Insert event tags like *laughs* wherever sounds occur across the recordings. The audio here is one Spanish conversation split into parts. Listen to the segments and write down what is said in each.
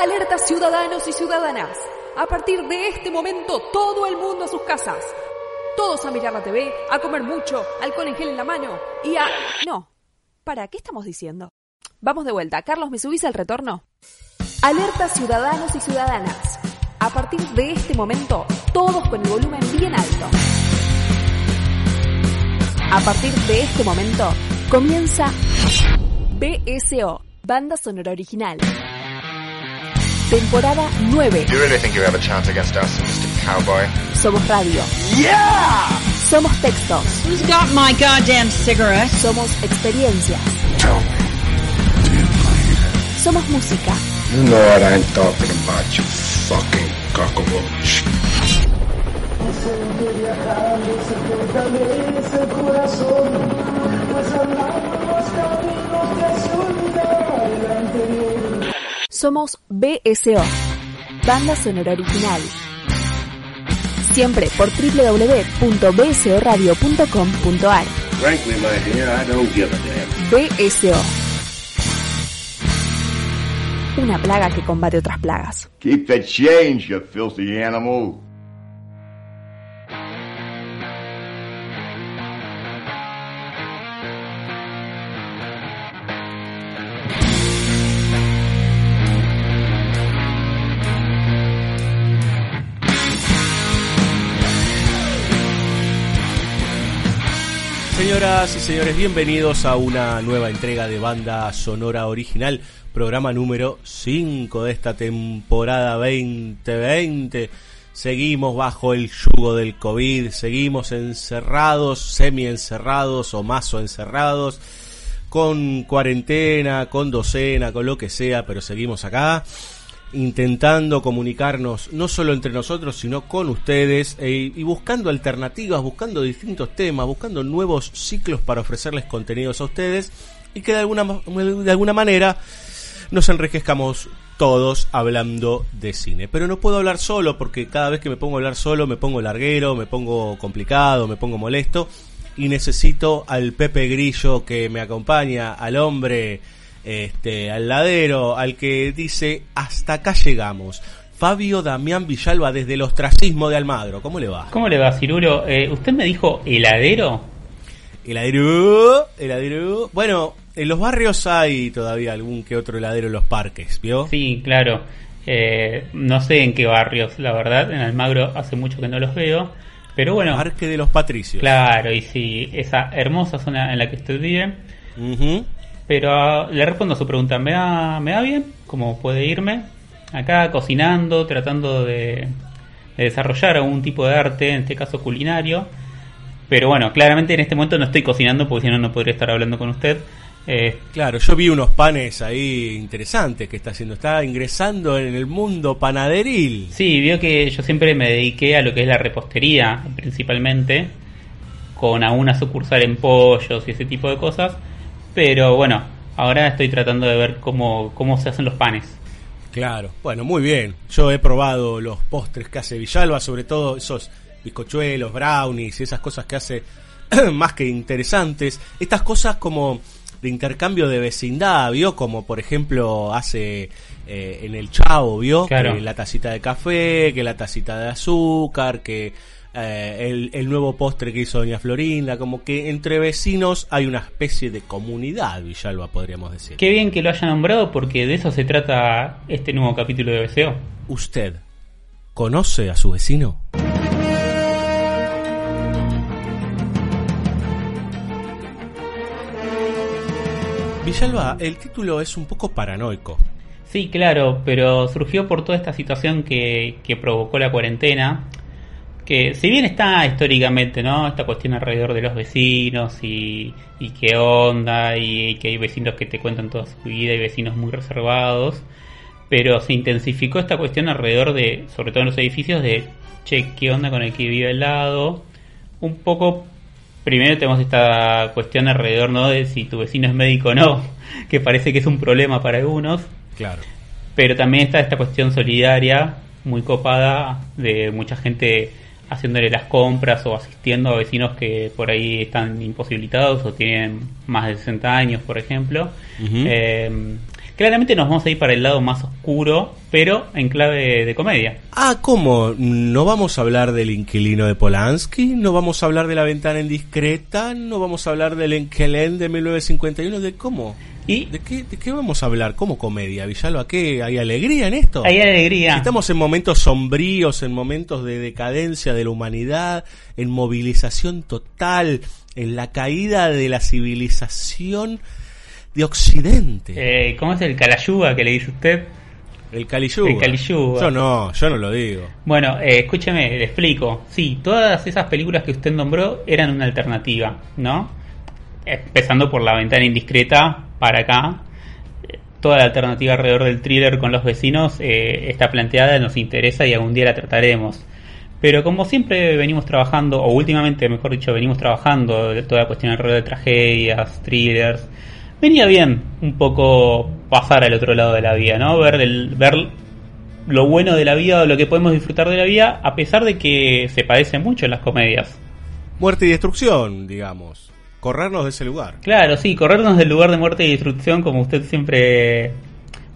Alerta ciudadanos y ciudadanas. A partir de este momento, todo el mundo a sus casas. Todos a mirar la TV, a comer mucho, alcohol en gel en la mano y a... No. ¿Para qué estamos diciendo? Vamos de vuelta. Carlos, ¿me subís al retorno? Alerta ciudadanos y ciudadanas. A partir de este momento, todos con el volumen bien alto. A partir de este momento, comienza BSO, Banda Sonora Original. Temporada 9. You really think you have a chance against us, Mr. Cowboy? Somos radio. Yeah! Somos textos. Who's got my goddamn cigarette? Somos experiencias. Somos música. You know what I'm talking about, you fucking cockroach. Somos BSO, Banda Sonora Original. Siempre por www.bsoradio.com.ar. BSO. Una plaga que combate otras plagas. Keep the change, you filthy animal. Señoras y señores, bienvenidos a una nueva entrega de Banda Sonora Original, programa número 5 de esta temporada 2020. Seguimos bajo el yugo del COVID, seguimos encerrados, semi encerrados o más o encerrados, con cuarentena, con docena, con lo que sea, pero seguimos acá intentando comunicarnos no solo entre nosotros, sino con ustedes eh, y buscando alternativas, buscando distintos temas, buscando nuevos ciclos para ofrecerles contenidos a ustedes y que de alguna, de alguna manera nos enriquezcamos todos hablando de cine. Pero no puedo hablar solo porque cada vez que me pongo a hablar solo me pongo larguero, me pongo complicado, me pongo molesto y necesito al Pepe Grillo que me acompaña, al hombre este, al ladero, al que dice hasta acá llegamos. Fabio Damián Villalba desde el ostracismo de Almagro. ¿Cómo le va? ¿Cómo le va, Ciruro? Eh, ¿Usted me dijo heladero? Heladero, heladero. Bueno, en los barrios hay todavía algún que otro heladero en los parques, ¿vio? Sí, claro. Eh, no sé en qué barrios, la verdad. En Almagro hace mucho que no los veo. Pero bueno, Parque de los Patricios. claro, y sí, esa hermosa zona en la que usted vive. Ujú. Pero le respondo a su pregunta. ¿Me da, ¿Me da bien? ¿Cómo puede irme? Acá cocinando, tratando de, de desarrollar algún tipo de arte, en este caso culinario. Pero bueno, claramente en este momento no estoy cocinando porque si no, no podría estar hablando con usted. Eh, Claro, yo vi unos panes ahí interesantes que está haciendo. Está ingresando en el mundo panaderil. Sí, vio que yo siempre me dediqué a lo que es la repostería, principalmente, con alguna sucursal en pollos y ese tipo de cosas. Pero bueno, ahora estoy tratando de ver cómo, cómo se hacen los panes. Claro, bueno, muy bien. Yo he probado los postres que hace Villalba, sobre todo esos bizcochuelos, brownies y esas cosas que hace *clears throat* más que interesantes. Estas cosas como de intercambio de vecindad, ¿vio? Como por ejemplo hace eh, en el Chavo, ¿vio? Claro. Que la tacita de café, que la tacita de azúcar, que eh, el, el nuevo postre que hizo Doña Florinda, como que entre vecinos hay una especie de comunidad, Villalba, podríamos decir. Qué bien que lo haya nombrado porque de eso se trata este nuevo capítulo de BCO. ¿Usted conoce a su vecino? Villalba, el título es un poco paranoico. Sí, claro, pero surgió por toda esta situación que, que provocó la cuarentena. Que si bien está históricamente, ¿no? Esta cuestión alrededor de los vecinos y, y qué onda, y, que hay vecinos que te cuentan toda su vida y vecinos muy reservados. Pero se intensificó esta cuestión alrededor de, sobre todo en los edificios, de, che, qué onda con el que vive al lado. Un poco primero tenemos esta cuestión alrededor ¿no? de si tu vecino es médico o no, *laughs* que parece que es un problema para algunos, Claro. pero también está esta cuestión solidaria muy copada de mucha gente haciéndole las compras o asistiendo a vecinos que por ahí están imposibilitados o tienen más de 60 años, por ejemplo. Eh, claramente nos vamos a ir para el lado más oscuro, pero en clave de comedia. Ah, ¿cómo? ¿No vamos a hablar del inquilino de Polanski? ¿No vamos a hablar de la ventana indiscreta? ¿No vamos a hablar del Enquelén de 1951? ¿De cómo? ¿Y? ¿De qué, ¿De qué vamos a hablar? ¿Cómo comedia, Villalba? ¿Qué? ¿Hay alegría en esto? Hay alegría. Estamos en momentos sombríos, en momentos de decadencia de la humanidad, en movilización total, en la caída de la civilización de Occidente. Eh, ¿Cómo es el calayuga que le dice usted? el Caliyuga. el Caliyuga. Yo no, yo no lo digo. Bueno, eh, escúcheme, le explico. Sí, todas esas películas que usted nombró eran una alternativa, ¿no? Empezando por La ventana indiscreta para acá. Toda la alternativa alrededor del thriller con los vecinos eh, está planteada, nos interesa y algún día la trataremos. Pero como siempre venimos trabajando, o últimamente, mejor dicho, venimos trabajando toda la cuestión alrededor de tragedias, thrillers, venía bien un poco pasar al otro lado de la vida, ¿no? Ver, el, ver lo bueno de la vida o lo que podemos disfrutar de la vida, a pesar de que se padece mucho en las comedias. Muerte y destrucción, digamos. Corrernos de ese lugar. Claro, sí, corrernos del lugar de muerte y destrucción como usted siempre...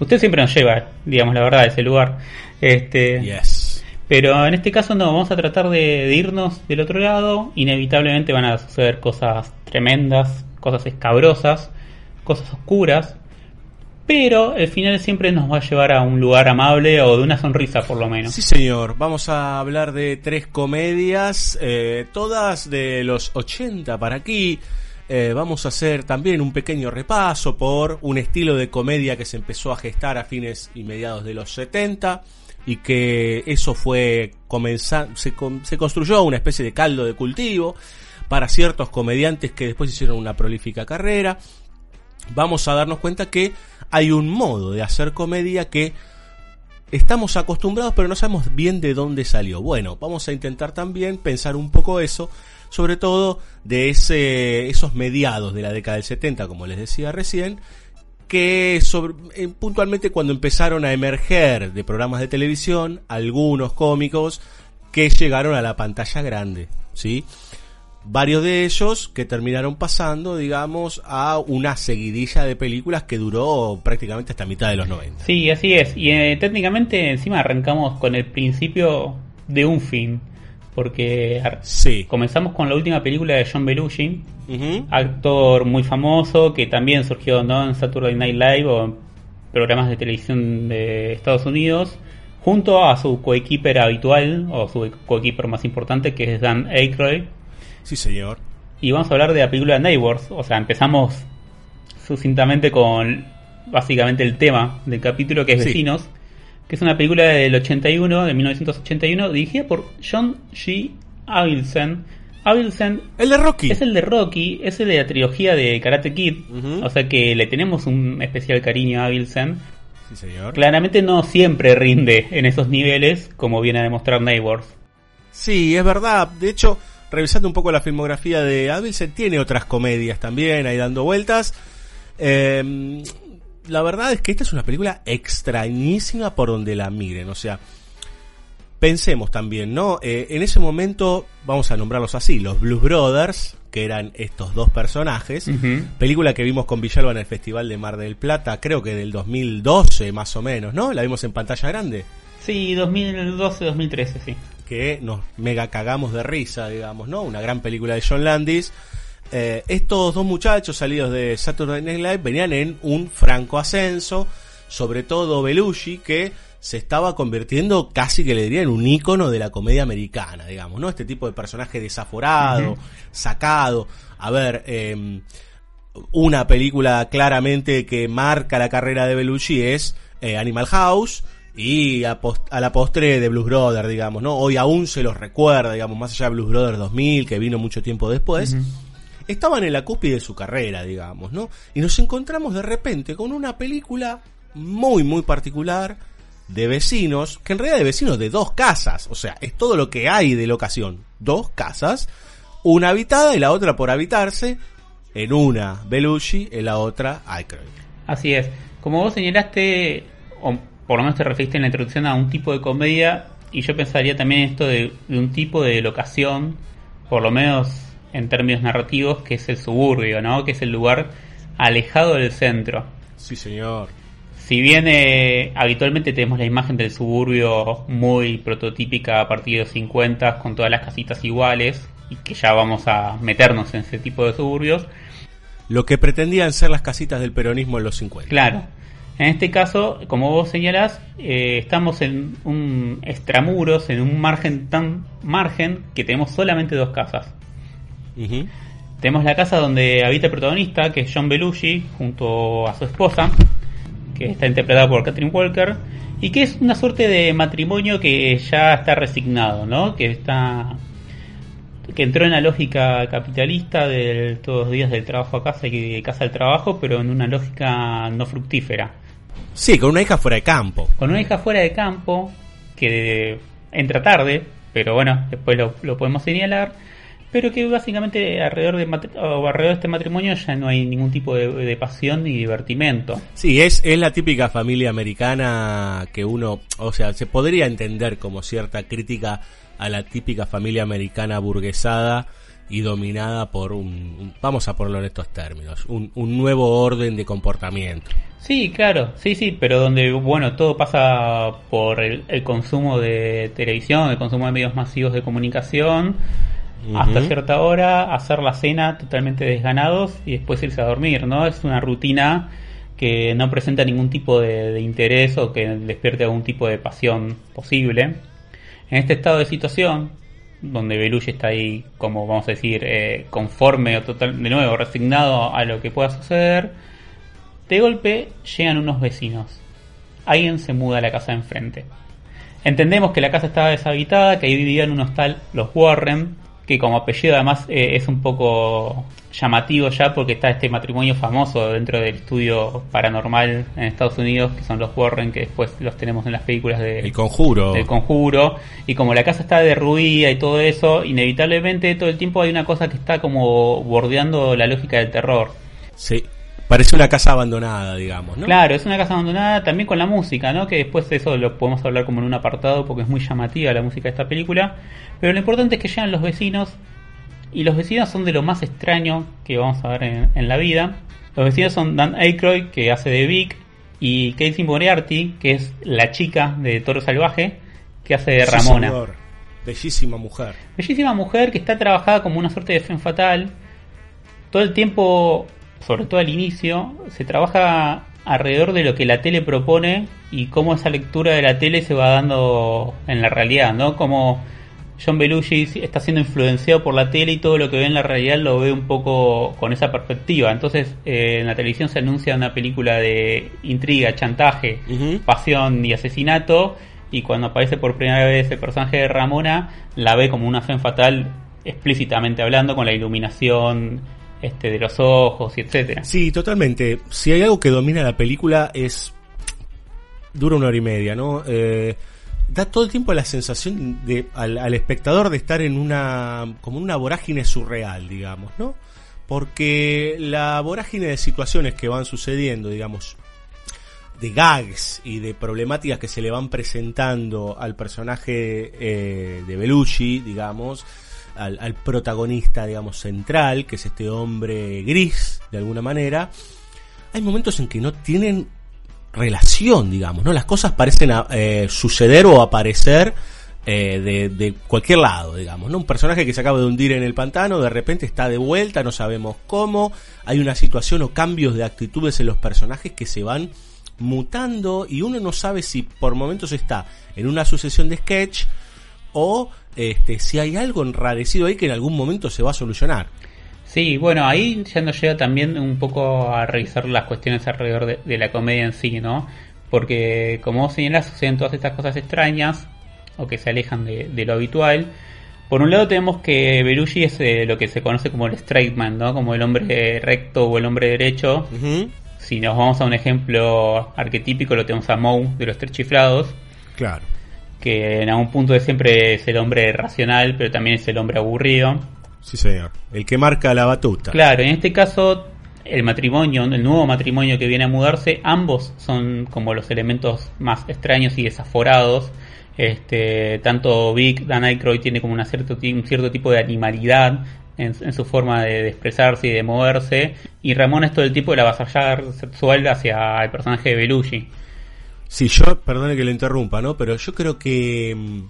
Usted siempre nos lleva, digamos la verdad, a ese lugar. Este, Yes. Pero en este caso no, vamos a tratar de, de irnos del otro lado. Inevitablemente van a suceder cosas tremendas, cosas escabrosas, cosas oscuras. Pero el final siempre nos va a llevar a un lugar amable o de una sonrisa por lo menos. Sí, señor. Vamos a hablar de tres comedias, eh, todas de los 80 para aquí. Eh, vamos a hacer también un pequeño repaso por un estilo de comedia que se empezó a gestar a fines y mediados de los 70 y que eso fue comenzar, se, se construyó una especie de caldo de cultivo para ciertos comediantes que después hicieron una prolífica carrera. Vamos a darnos cuenta que hay un modo de hacer comedia que estamos acostumbrados pero no sabemos bien de dónde salió. Bueno, vamos a intentar también pensar un poco eso, sobre todo de ese, esos mediados de la década del 70, como les decía recién, que eh, puntualmente cuando empezaron a emerger de programas de televisión algunos cómicos que llegaron a la pantalla grande, ¿sí? Varios de ellos que terminaron pasando, digamos, a una seguidilla de películas que duró prácticamente hasta mitad de los 90. Sí, así es. Y eh, técnicamente encima arrancamos con el principio de un fin. Porque Sí. comenzamos con la última película de John Belushi, actor muy famoso que también surgió ¿no? en Saturday Night Live o en programas de televisión de Estados Unidos, junto a su coequiper habitual o su coequiper más importante que es Dan Aykroyd. Sí, señor. Y vamos a hablar de la película Neighbors. O sea, empezamos sucintamente con básicamente el tema del capítulo que es Sí. Vecinos, que es una película del 81, de 1981, dirigida por John G. Avildsen. Avildsen El de Rocky. es el de Rocky, es el de la trilogía de Karate Kid, o sea que le tenemos un especial cariño a Avildsen. Sí, señor. Claramente no siempre rinde en esos niveles, como viene a demostrar Neighbors. Sí, es verdad. De hecho, revisando un poco la filmografía de Avilsen, tiene otras comedias también ahí dando vueltas. Eh, la verdad es que esta es una película extrañísima por donde la miren. O sea, pensemos también, ¿no? Eh, en ese momento, vamos a nombrarlos así, los Blues Brothers, que eran estos dos personajes. Película que vimos con Villalba en el Festival de Mar del Plata, creo que del 2012 más o menos, ¿no? La vimos en pantalla grande. Sí, 2012-2013, sí. que nos mega cagamos de risa, digamos, ¿no? Una gran película de John Landis. Eh, estos dos muchachos salidos de Saturday Night Live venían en un franco ascenso, sobre todo Belushi, que se estaba convirtiendo casi que le diría en un ícono de la comedia americana, digamos, ¿no? Este tipo de personaje desaforado, sacado. A ver, eh, una película claramente que marca la carrera de Belushi es eh, Animal House y a, pos- a la postre de Blues Brothers, digamos, ¿no? Hoy aún se los recuerda, digamos, más allá de Blues Brothers 2000, que vino mucho tiempo después. Estaban en la cúspide de su carrera, digamos, ¿no? Y nos encontramos de repente con una película muy, muy particular de vecinos, que en realidad de vecinos de dos casas, o sea, es todo lo que hay de locación. Dos casas, una habitada y la otra por habitarse, en una Belushi, en la otra Aykroyd. Así es. Como vos señalaste, por lo menos te referiste en la introducción a un tipo de comedia y yo pensaría también esto de, de un tipo de locación, por lo menos en términos narrativos, que es el suburbio, ¿no? Que es el lugar alejado del centro. Sí, señor. Si bien eh, habitualmente tenemos la imagen del suburbio muy prototípica a partir de los 50 con todas las casitas iguales y que ya vamos a meternos en ese tipo de suburbios, Lo que pretendían ser las casitas del peronismo en los 50. claro. En este caso, como vos señalás, eh, estamos en un extramuros, en un margen tan margen que tenemos solamente dos casas. Tenemos la casa donde habita el protagonista, que es John Belushi, junto a su esposa, que está interpretada por Catherine Walker, y que es una suerte de matrimonio que ya está resignado, ¿no? Que está que entró en la lógica capitalista de todos los días del trabajo a casa y de casa al trabajo, pero en una lógica no fructífera. Sí, con una hija fuera de campo. Con una hija fuera de campo, que entra tarde, pero bueno, después lo, lo podemos señalar, pero que básicamente alrededor de, alrededor de este matrimonio ya no hay ningún tipo de, de pasión ni divertimento. Sí, es, es la típica familia americana que uno, o sea, se podría entender como cierta crítica a la típica familia americana burguesada y dominada por un, un- vamos a ponerlo en estos términos, un, un nuevo orden de comportamiento. Sí, claro, sí, sí, pero donde, bueno, todo pasa por el, el consumo de televisión, el consumo de medios masivos de comunicación, hasta cierta hora, hacer la cena totalmente desganados y después irse a dormir, ¿no? Es una rutina que no presenta ningún tipo de, de interés o que despierte algún tipo de pasión posible. En este estado de situación, donde Belushi está ahí, como vamos a decir, eh, conforme o total, de nuevo, resignado a lo que pueda suceder, de golpe llegan unos vecinos. Alguien se muda a la casa de enfrente. Entendemos que la casa estaba deshabitada, que ahí vivían unos tal los Warren, que como apellido además eh, es un poco llamativo ya porque está este matrimonio famoso dentro del estudio paranormal en Estados Unidos, que son los Warren, que después los tenemos en las películas de El conjuro. del conjuro. Y como la casa está derruida y todo eso inevitablemente todo el tiempo hay una cosa que está como bordeando la lógica del terror. Sí, parece una casa abandonada, digamos, ¿no? claro es una casa abandonada también con la música no que después de eso lo podemos hablar como en un apartado porque es muy llamativa la música de esta película pero lo importante es que llegan los vecinos y los vecinos son de lo más extraño que vamos a ver en, en la vida los vecinos son Dan Aykroyd que hace de Vic y Casey Moriarty que es la chica de Toro Salvaje que hace de Sí, Ramona señor. Bellísima mujer. Bellísima mujer que está trabajada como una suerte de femme fatal. Todo el tiempo, sobre todo al inicio, se trabaja alrededor de lo que la tele propone y cómo esa lectura de la tele se va dando en la realidad, ¿no? Como John Belushi está siendo influenciado por la tele y todo lo que ve en la realidad lo ve un poco con esa perspectiva. Entonces, eh, en la televisión se anuncia una película de intriga, chantaje, pasión y asesinato y cuando aparece por primera vez el personaje de Ramona la ve como una femme fatal explícitamente hablando con la iluminación este de los ojos y etcétera Sí, totalmente. Si hay algo que domina la película es... Dura una hora y media, ¿no? Eh, da todo el tiempo la sensación de, al, espectador de estar en una... como una vorágine surreal, digamos, ¿no? Porque la vorágine de situaciones que van sucediendo, digamos, de gags y de problemáticas que se le van presentando al personaje eh, de Belushi, digamos, al, al protagonista, digamos, central, que es este hombre gris, de alguna manera, hay momentos en que no tienen relación, digamos, ¿no? Las cosas parecen eh, suceder o aparecer eh, de, de cualquier lado, digamos, ¿no? Un personaje que se acaba de hundir en el pantano, de repente está de vuelta, no sabemos cómo, hay una situación o cambios de actitudes en los personajes que se van mutando y uno no sabe si por momentos está en una sucesión de sketch o este, si hay algo enrarecido ahí que en algún momento se va a solucionar. sí bueno ahí ya nos llega también un poco a revisar las cuestiones alrededor de, de la comedia en sí no porque como vos señalás suceden todas estas cosas extrañas o que se alejan de, de lo habitual por un lado tenemos que Belushi es eh, lo que se conoce como el straight man, ¿no? Como el hombre recto o el hombre derecho. Si nos vamos a un ejemplo arquetípico, lo tenemos a Moe de los tres chiflados, Claro. Que en algún punto de siempre es el hombre racional, pero también es el hombre aburrido. Sí, señor. El que marca la batuta. Claro, en este caso, el matrimonio, el nuevo matrimonio que viene a mudarse, ambos son como los elementos más extraños y desaforados Este, tanto Vic, Dan Aykroyd tiene como una cierto, un cierto tipo de animalidad en, su forma de, expresarse y de moverse. Y Ramón es todo el tipo de la vasallar sexual hacia el personaje de Belushi. Sí, yo, perdone que lo interrumpa, ¿no? Pero yo creo que mm,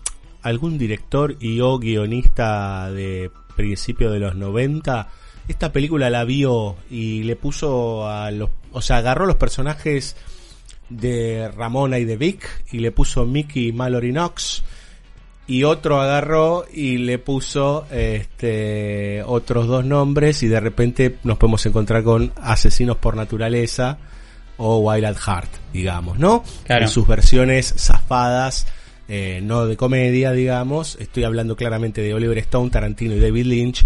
algún director y o guionista de principio de los 90 esta película la vio y le puso a los, o sea, agarró los personajes de Ramona y de Vic y le puso Mickey Mallory Knox y otro agarró y le puso este otros dos nombres y de repente nos podemos encontrar con Asesinos por Naturaleza o Wild at Heart, digamos, ¿no? En sus versiones zafadas, eh, no de comedia, digamos. Estoy hablando claramente de Oliver Stone, Tarantino y David Lynch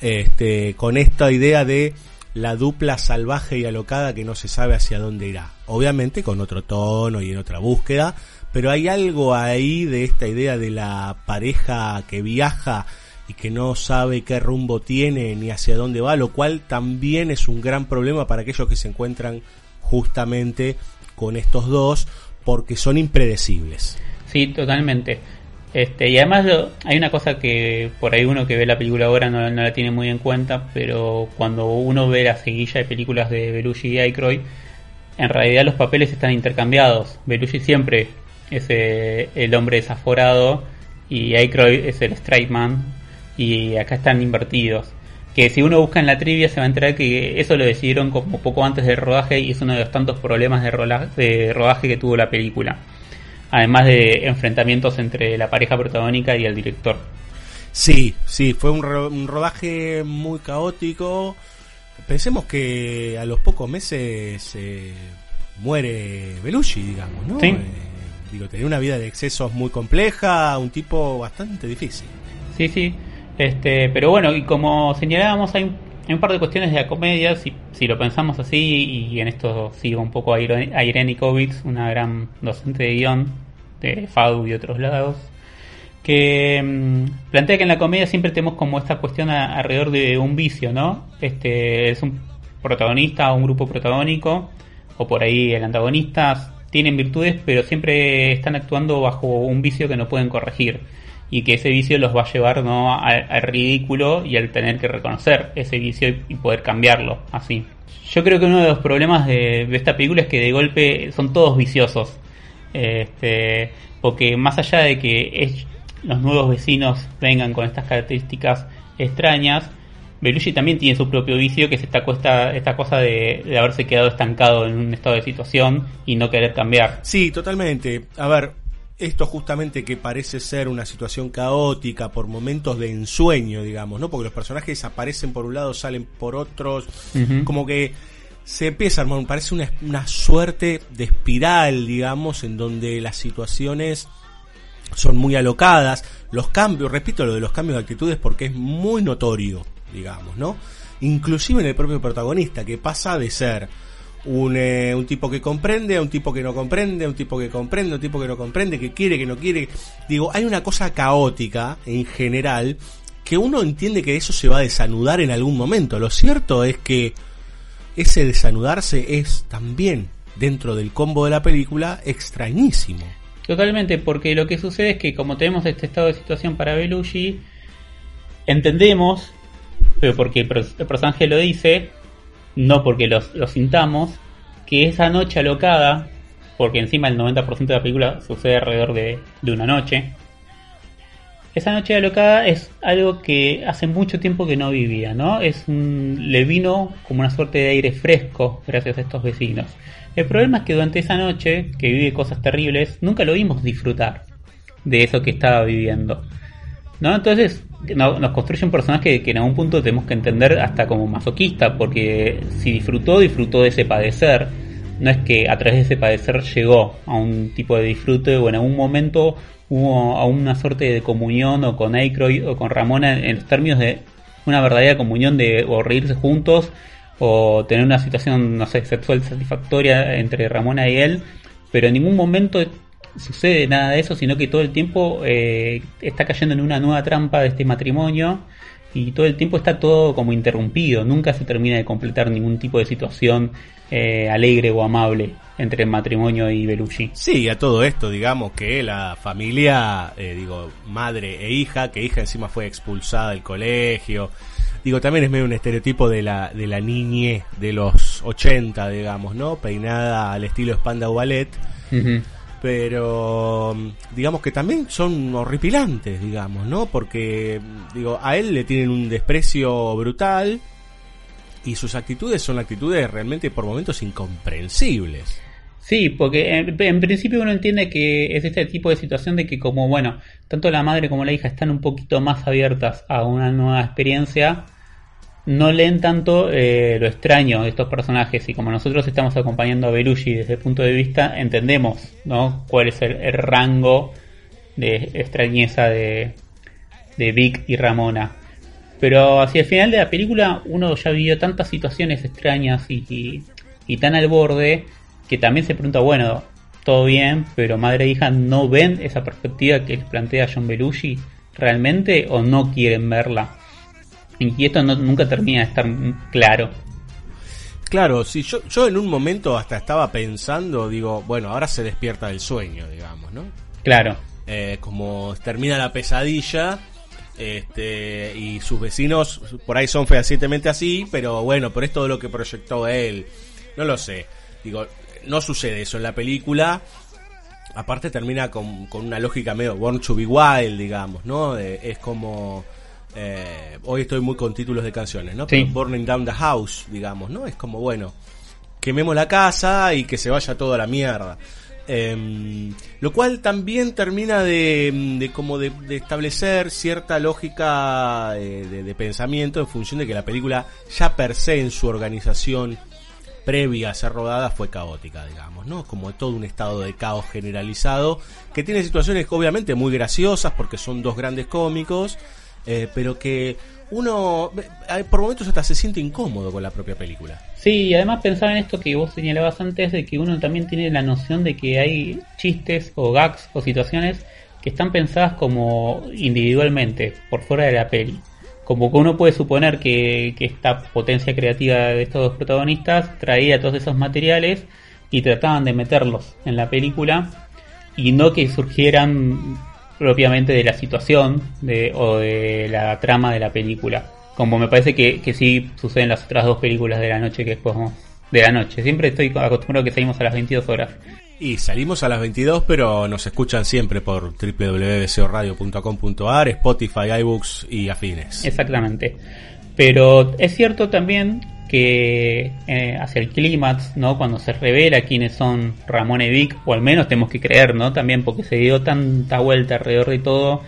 este, con esta idea de la dupla salvaje y alocada que no se sabe hacia dónde irá. Obviamente con otro tono y en otra búsqueda, pero hay algo ahí de esta idea de la pareja que viaja y que no sabe qué rumbo tiene ni hacia dónde va, lo cual también es un gran problema para aquellos que se encuentran justamente con estos dos porque son impredecibles. Sí, totalmente. Este, y además hay una cosa que por ahí uno que ve la película ahora no, la tiene muy en cuenta, pero cuando uno ve la seguilla de películas de Belushi y Aykroyd, en realidad los papeles están intercambiados. Belushi siempre es eh, el hombre desaforado y Aykroyd es el straight man y acá están invertidos. Que si uno busca en la trivia se va a enterar que eso lo decidieron como poco antes del rodaje y es uno de los tantos problemas de rodaje que tuvo la película además de enfrentamientos entre la pareja protagónica y el director. Sí, sí, fue un, rodaje muy caótico. Pensemos que a los pocos meses eh, muere Belushi, digamos, ¿no? Eh, digo, tenía una vida de excesos muy compleja, un tipo bastante difícil. Sí, sí. Este, pero bueno, y como señalábamos, hay un, par de cuestiones de la comedia, si, si lo pensamos así, y en esto sigo un poco a Irene Kovics, una gran docente de guion, de FADU y otros lados, que mm, plantea que en la comedia siempre tenemos como esta cuestión alrededor de un vicio, ¿no? Este es un protagonista o un grupo protagónico, o por ahí el antagonista, tienen virtudes, pero siempre están actuando bajo un vicio que no pueden corregir y que ese vicio los va a llevar ¿no? al, ridículo y al tener que reconocer ese vicio y, poder cambiarlo así. Yo creo que uno de los problemas de, de, esta película es que de golpe son todos viciosos. Este, porque más allá de que los nuevos vecinos vengan con estas características extrañas, Belushi también tiene su propio vicio, que es esta, cuesta, esta cosa de, haberse quedado estancado en un estado de situación y no querer cambiar. Sí, totalmente. A ver, esto justamente que parece ser una situación caótica por momentos de ensueño, digamos, ¿no? Porque los personajes aparecen por un lado, salen por otros, como que se empieza a armar, parece una, una suerte de espiral, digamos, en donde las situaciones son muy alocadas, los cambios, repito lo de los cambios de actitudes porque es muy notorio, digamos, ¿no? Inclusive en el propio protagonista, que pasa de ser un, eh, un tipo que comprende un tipo que no comprende, un tipo que comprende, un tipo que no comprende, que quiere, que no quiere. Digo, hay una cosa caótica en general que uno entiende que eso se va a desanudar en algún momento. Lo cierto es que ese desanudarse es también, dentro del combo de la película, extrañísimo. Totalmente, porque lo que sucede es que como tenemos este estado de situación para Belushi, entendemos, pero porque el, personaje lo dice, no porque lo, sintamos, que esa noche alocada, porque encima el 90% de la película sucede alrededor de, de una noche, esa noche alocada es algo que hace mucho tiempo que no vivía, ¿no? Es le vino como una suerte de aire fresco gracias a estos vecinos. El problema es que durante esa noche, que vive cosas terribles, nunca lo vimos disfrutar de eso que estaba viviendo. ¿No? Entonces nos construye un personaje que en algún punto tenemos que entender hasta como masoquista, porque si disfrutó, disfrutó de ese padecer. No es que a través de ese padecer llegó a un tipo de disfrute o en algún momento hubo a una suerte de comunión o con Aykroyd o con Ramona en, los términos de una verdadera comunión de o reírse juntos o tener una situación, no sé, sexual satisfactoria entre Ramona y él, pero en ningún momento sucede nada de eso, sino que todo el tiempo eh, está cayendo en una nueva trampa de este matrimonio y todo el tiempo está todo como interrumpido, nunca se termina de completar ningún tipo de situación eh, alegre o amable entre el matrimonio y Belushi. Sí, a todo esto, digamos que la familia, eh, digo, madre e hija, que hija encima fue expulsada del colegio, digo, también es medio un estereotipo de la, de la niñe de los 80, digamos, ¿no? Peinada al estilo Spandau Ballet. Pero digamos que también son horripilantes, digamos, ¿no? Porque digo, a él le tienen un desprecio brutal y sus actitudes son actitudes realmente por momentos incomprensibles. Sí, porque en, en principio uno entiende que es este tipo de situación de que como, bueno, tanto la madre como la hija están un poquito más abiertas a una nueva experiencia, no leen tanto eh, lo extraño de estos personajes y como nosotros estamos acompañando a Belushi desde el punto de vista, entendemos, ¿no? Cuál es el, rango de extrañeza de, de Vic y Ramona. Pero hacia el final de la película uno ya vivió tantas situaciones extrañas y, y, y tan al borde que también se pregunta, bueno, todo bien, pero madre e hija no ven esa perspectiva que les plantea John Belushi realmente o no quieren verla. Y esto no- nunca termina de estar claro. Claro, si yo, yo en un momento hasta estaba pensando, digo, bueno, ahora se despierta del sueño, digamos, ¿no? Claro, Eh, como termina la pesadilla, este, y sus vecinos por ahí son fehacientemente así, pero bueno, por esto de lo que proyectó él, no lo sé. Digo, no sucede eso en la película. Aparte termina con, con una lógica medio Born to be Wild, digamos, ¿no? Eh, es como... eh, hoy estoy muy con títulos de canciones, ¿no? Sí. Pero Burning Down the House, digamos, ¿no? Es como, bueno, quememos la casa y que se vaya toda la mierda. Em, lo cual también termina de, de como de, de establecer cierta lógica eh, de, de pensamiento en función de que la película ya per se en su organización previa a ser rodada fue caótica, digamos, ¿no? Como todo un estado de caos generalizado, que tiene situaciones obviamente muy graciosas porque son dos grandes cómicos, eh, pero que uno eh, por momentos hasta se siente incómodo con la propia película. Sí, y además pensaba en esto que vos señalabas antes, de que uno también tiene la noción de que hay chistes o gags o situaciones que están pensadas como individualmente, por fuera de la peli. Como que uno puede suponer que, que esta potencia creativa de estos dos protagonistas traía todos esos materiales y trataban de meterlos en la película y no que surgieran propiamente de la situación de, o de la trama de la película. Como me parece que, que sí sucede en las otras dos películas de la noche que después de la noche. Siempre estoy acostumbrado a que salimos a las 22 horas. Y salimos a las 22, pero nos escuchan siempre por www.deseoradio.com.ar, Spotify, iBooks y afines. Exactamente. Pero es cierto también que eh, hacia el clímax, ¿no? Cuando se revela quiénes son Ramón y Vic, o al menos tenemos que creer, ¿no? También porque se dio tanta vuelta alrededor de todo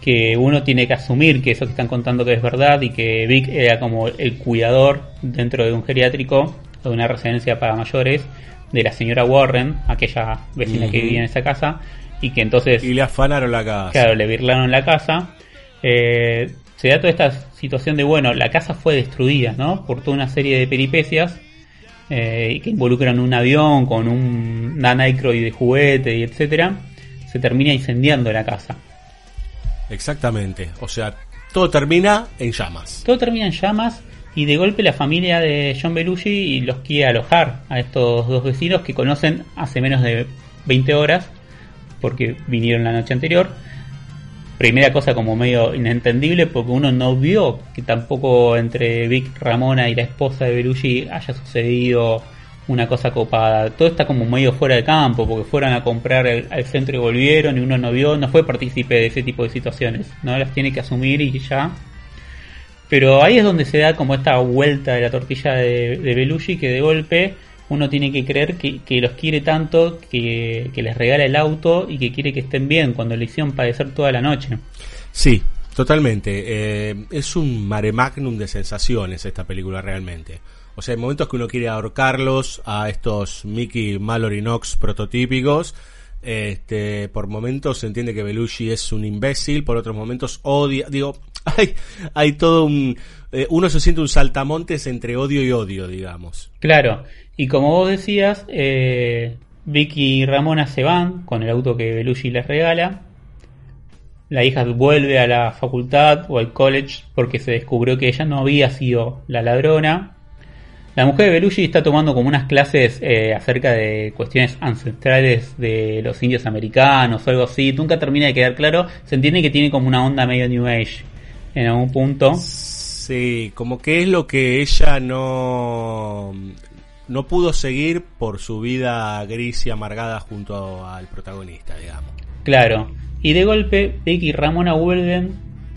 que uno tiene que asumir que eso que están contando que es verdad y que Vic era como el cuidador dentro de un geriátrico o de una residencia para mayores de la señora Warren, aquella vecina que vivía en esa casa, y que entonces Y le afanaron la casa. Claro, le birlaron la casa. Eh, se da toda esta situación de, bueno, la casa fue destruida, ¿no? Por toda una serie de peripecias eh, que involucran un avión con un Dan Aykroyd de juguete y etcétera. Se termina incendiando la casa. Exactamente. O sea, todo termina en llamas. Todo termina en llamas y de golpe la familia de John Belushi y los quiere alojar a estos dos vecinos que conocen hace menos de 20 horas porque vinieron la noche anterior. Primera cosa como medio inentendible porque uno no vio que tampoco entre Vic Ramona y la esposa de Belushi haya sucedido una cosa copada. Todo está como medio fuera de campo porque fueron a comprar al, centro y volvieron y uno no vio, no fue partícipe de ese tipo de situaciones. No las tiene que asumir y ya pero ahí es donde se da como esta vuelta de la tortilla de, de Belushi que de golpe uno tiene que creer que, que los quiere tanto, que, que les regala el auto y que quiere que estén bien cuando le hicieron padecer toda la noche. Sí, totalmente. Eh, es un mare magnum de sensaciones esta película realmente. O sea, hay momentos que uno quiere ahorcarlos a estos Mickey Mallory Knox prototípicos. Este, por momentos se entiende que Belushi es un imbécil, por otros momentos odia, digo, *laughs* hay, hay todo un, eh, uno se siente un saltamontes entre odio y odio, digamos. Claro, y como vos decías, eh, Vicky y Ramona se van con el auto que Belushi les regala. La hija vuelve a la facultad o al college porque se descubrió que ella no había sido la ladrona. La mujer de Belushi está tomando como unas clases eh, acerca de cuestiones ancestrales de los indios americanos o algo así. Nunca termina de quedar claro. Se entiende que tiene como una onda medio New Age en algún punto. Sí, como que es lo que ella no no pudo seguir por su vida gris y amargada junto al protagonista, digamos. Claro. Y de golpe, Becky y Ramona vuelven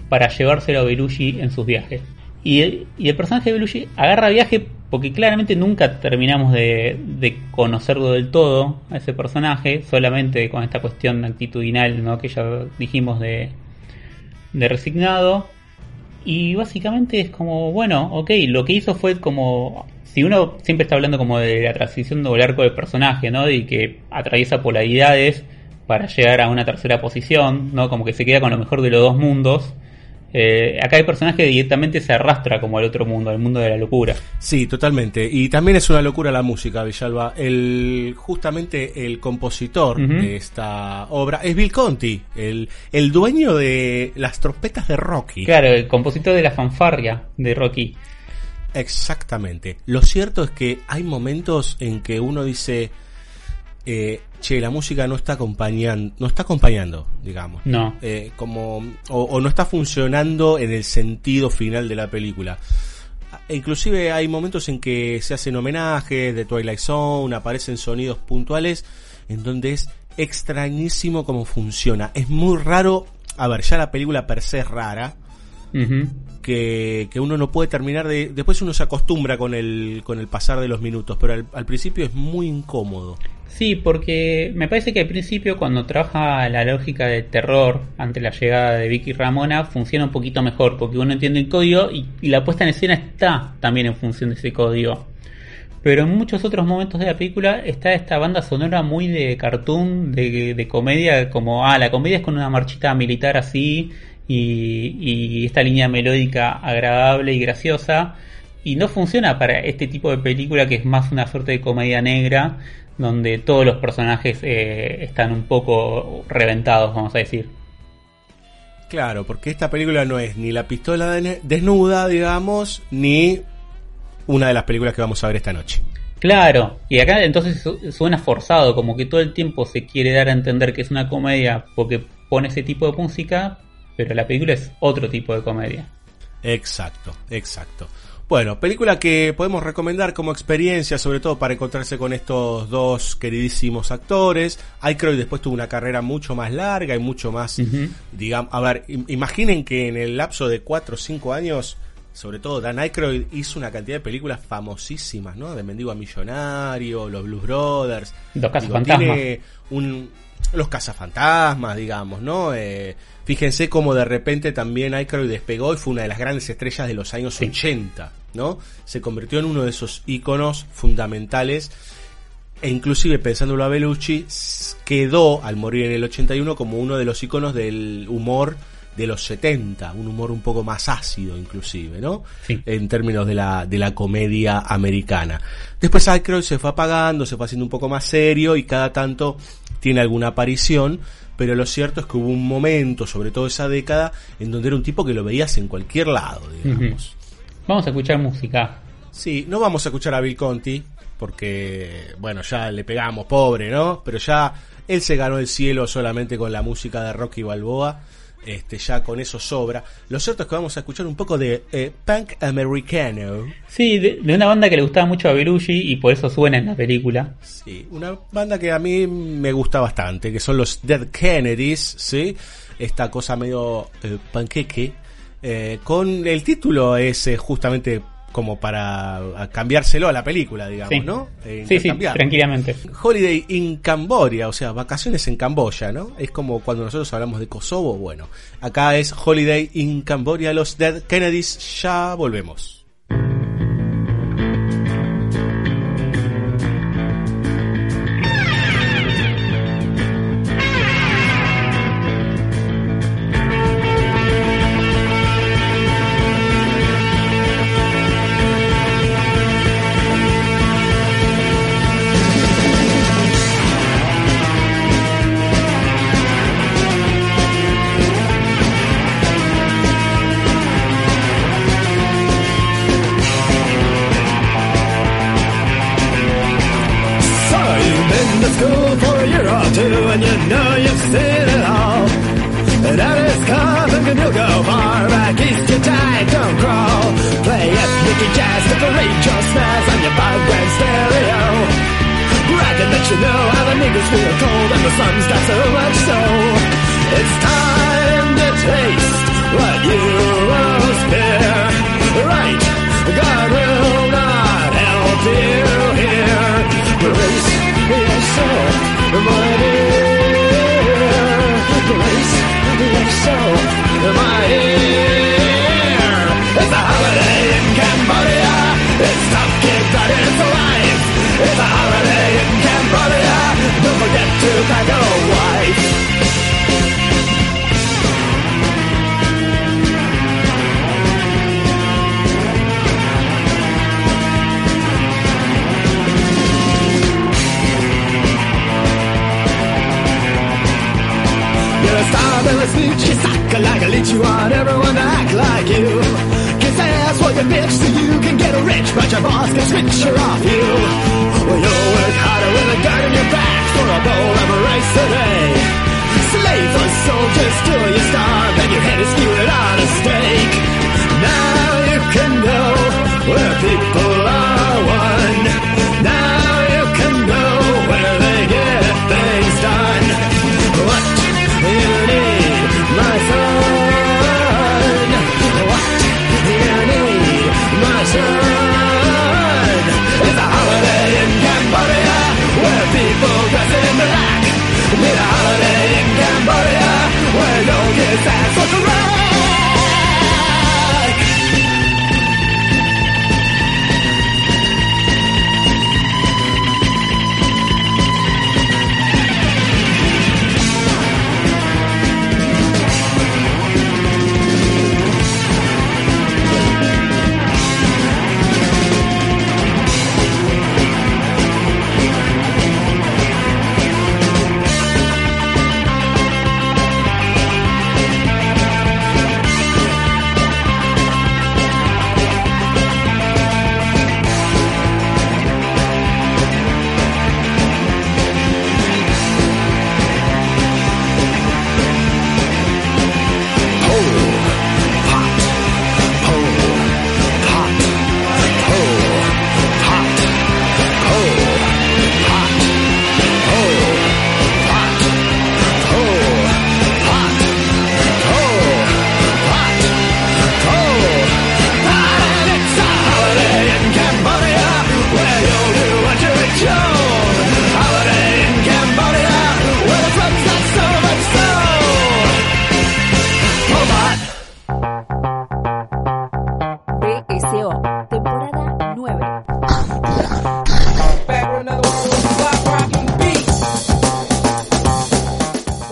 para llevárselo a Belushi en sus viajes. Y el, y el personaje de Belushi agarra viaje porque claramente nunca terminamos de, de, conocerlo del todo a ese personaje, solamente con esta cuestión actitudinal ¿no? que ya dijimos de, de resignado. Y básicamente es como, bueno, ok, lo que hizo fue como si uno siempre está hablando como de la transición del arco del personaje, ¿no? Y que atraviesa polaridades para llegar a una tercera posición, ¿no? Como que se queda con lo mejor de los dos mundos. Eh, acá el personaje directamente se arrastra como al otro mundo, al mundo de la locura. Sí, totalmente. Y también es una locura la música, Villalba. El, justamente el compositor uh -huh. de esta obra es Bill Conti, el, el dueño de las trompetas de Rocky. Claro, el compositor de la fanfarria de Rocky. Exactamente. Lo cierto es que hay momentos en que uno dice, eh, che, la música no está acompañando, no está acompañando, digamos. No. Eh, como, o, o, no está funcionando en el sentido final de la película. E inclusive hay momentos en que se hacen homenajes de Twilight Zone, aparecen sonidos puntuales, en donde es extrañísimo cómo funciona. Es muy raro, a ver, ya la película per se es rara. Uh -huh. Que, que, uno no puede terminar de. Después uno se acostumbra con el, con el pasar de los minutos, pero al, al, principio es muy incómodo. Sí, porque me parece que al principio, cuando trabaja la lógica de terror ante la llegada de Vicky Ramona, funciona un poquito mejor, porque uno entiende el código y, la puesta en escena está también en función de ese código. Pero en muchos otros momentos de la película está esta banda sonora muy de cartoon, de, comedia, como, ah, la comedia es con una marchita militar así, y, esta línea melódica agradable y graciosa y no funciona para este tipo de película que es más una suerte de comedia negra donde todos los personajes eh, están un poco reventados vamos a decir claro porque esta película no es ni la pistola desnuda digamos ni una de las películas que vamos a ver esta noche Claro, y acá entonces suena forzado, como que todo el tiempo se quiere dar a entender que es una comedia porque pone ese tipo de música, pero la película es otro tipo de comedia. Exacto, exacto. Bueno, película que podemos recomendar como experiencia, sobre todo para encontrarse con estos dos queridísimos actores. Aykroyd después tuvo una carrera mucho más larga y mucho más, uh -huh. digamos, a ver, imaginen que en el lapso de 4 o 5 años, sobre todo Dan Aykroyd hizo una cantidad de películas famosísimas, ¿no? De Mendigo a Millonario, Los Blues Brothers. Los Cazafantasmas. Tiene un, los cazafantasmas, digamos, ¿no? Eh, fíjense cómo de repente también Aykroyd despegó y fue una de las grandes estrellas de los años sí. 80, ¿no? Se convirtió en uno de esos íconos fundamentales e inclusive pensándolo a Belushi quedó al morir en el 81 como uno de los íconos del humor de los 70, un humor un poco más ácido inclusive, ¿no? Sí. En términos de la, de la comedia americana. Después Aykroyd se fue apagando, se fue haciendo un poco más serio y cada tanto tiene alguna aparición, pero lo cierto es que hubo un momento, sobre todo esa década, en donde era un tipo que lo veías en cualquier lado, digamos. Uh -huh. Vamos a escuchar música. Sí, no vamos a escuchar a Bill Conti, porque, bueno, ya le pegamos, pobre, ¿no? Pero ya él se ganó el cielo solamente con la música de Rocky Balboa este, ya con eso sobra. Lo cierto es que vamos a escuchar un poco de eh, punk americano. Sí, de, de, una banda que le gustaba mucho a Belushi y por eso suena en la película. Sí, una banda que a mí me gusta bastante, que son los Dead Kennedys, ¿sí? Esta cosa medio eh, panqueque. Eh, con el título es eh, justamente como para cambiárselo a la película, digamos, sí. ¿no? Eh, sí, sí, tranquilamente. Holiday in Cambodia, o sea, vacaciones en Camboya, ¿no? Es como cuando nosotros hablamos de Kosovo, bueno, acá es Holiday in Cambodia, los Dead Kennedys, ya volvemos. 我有状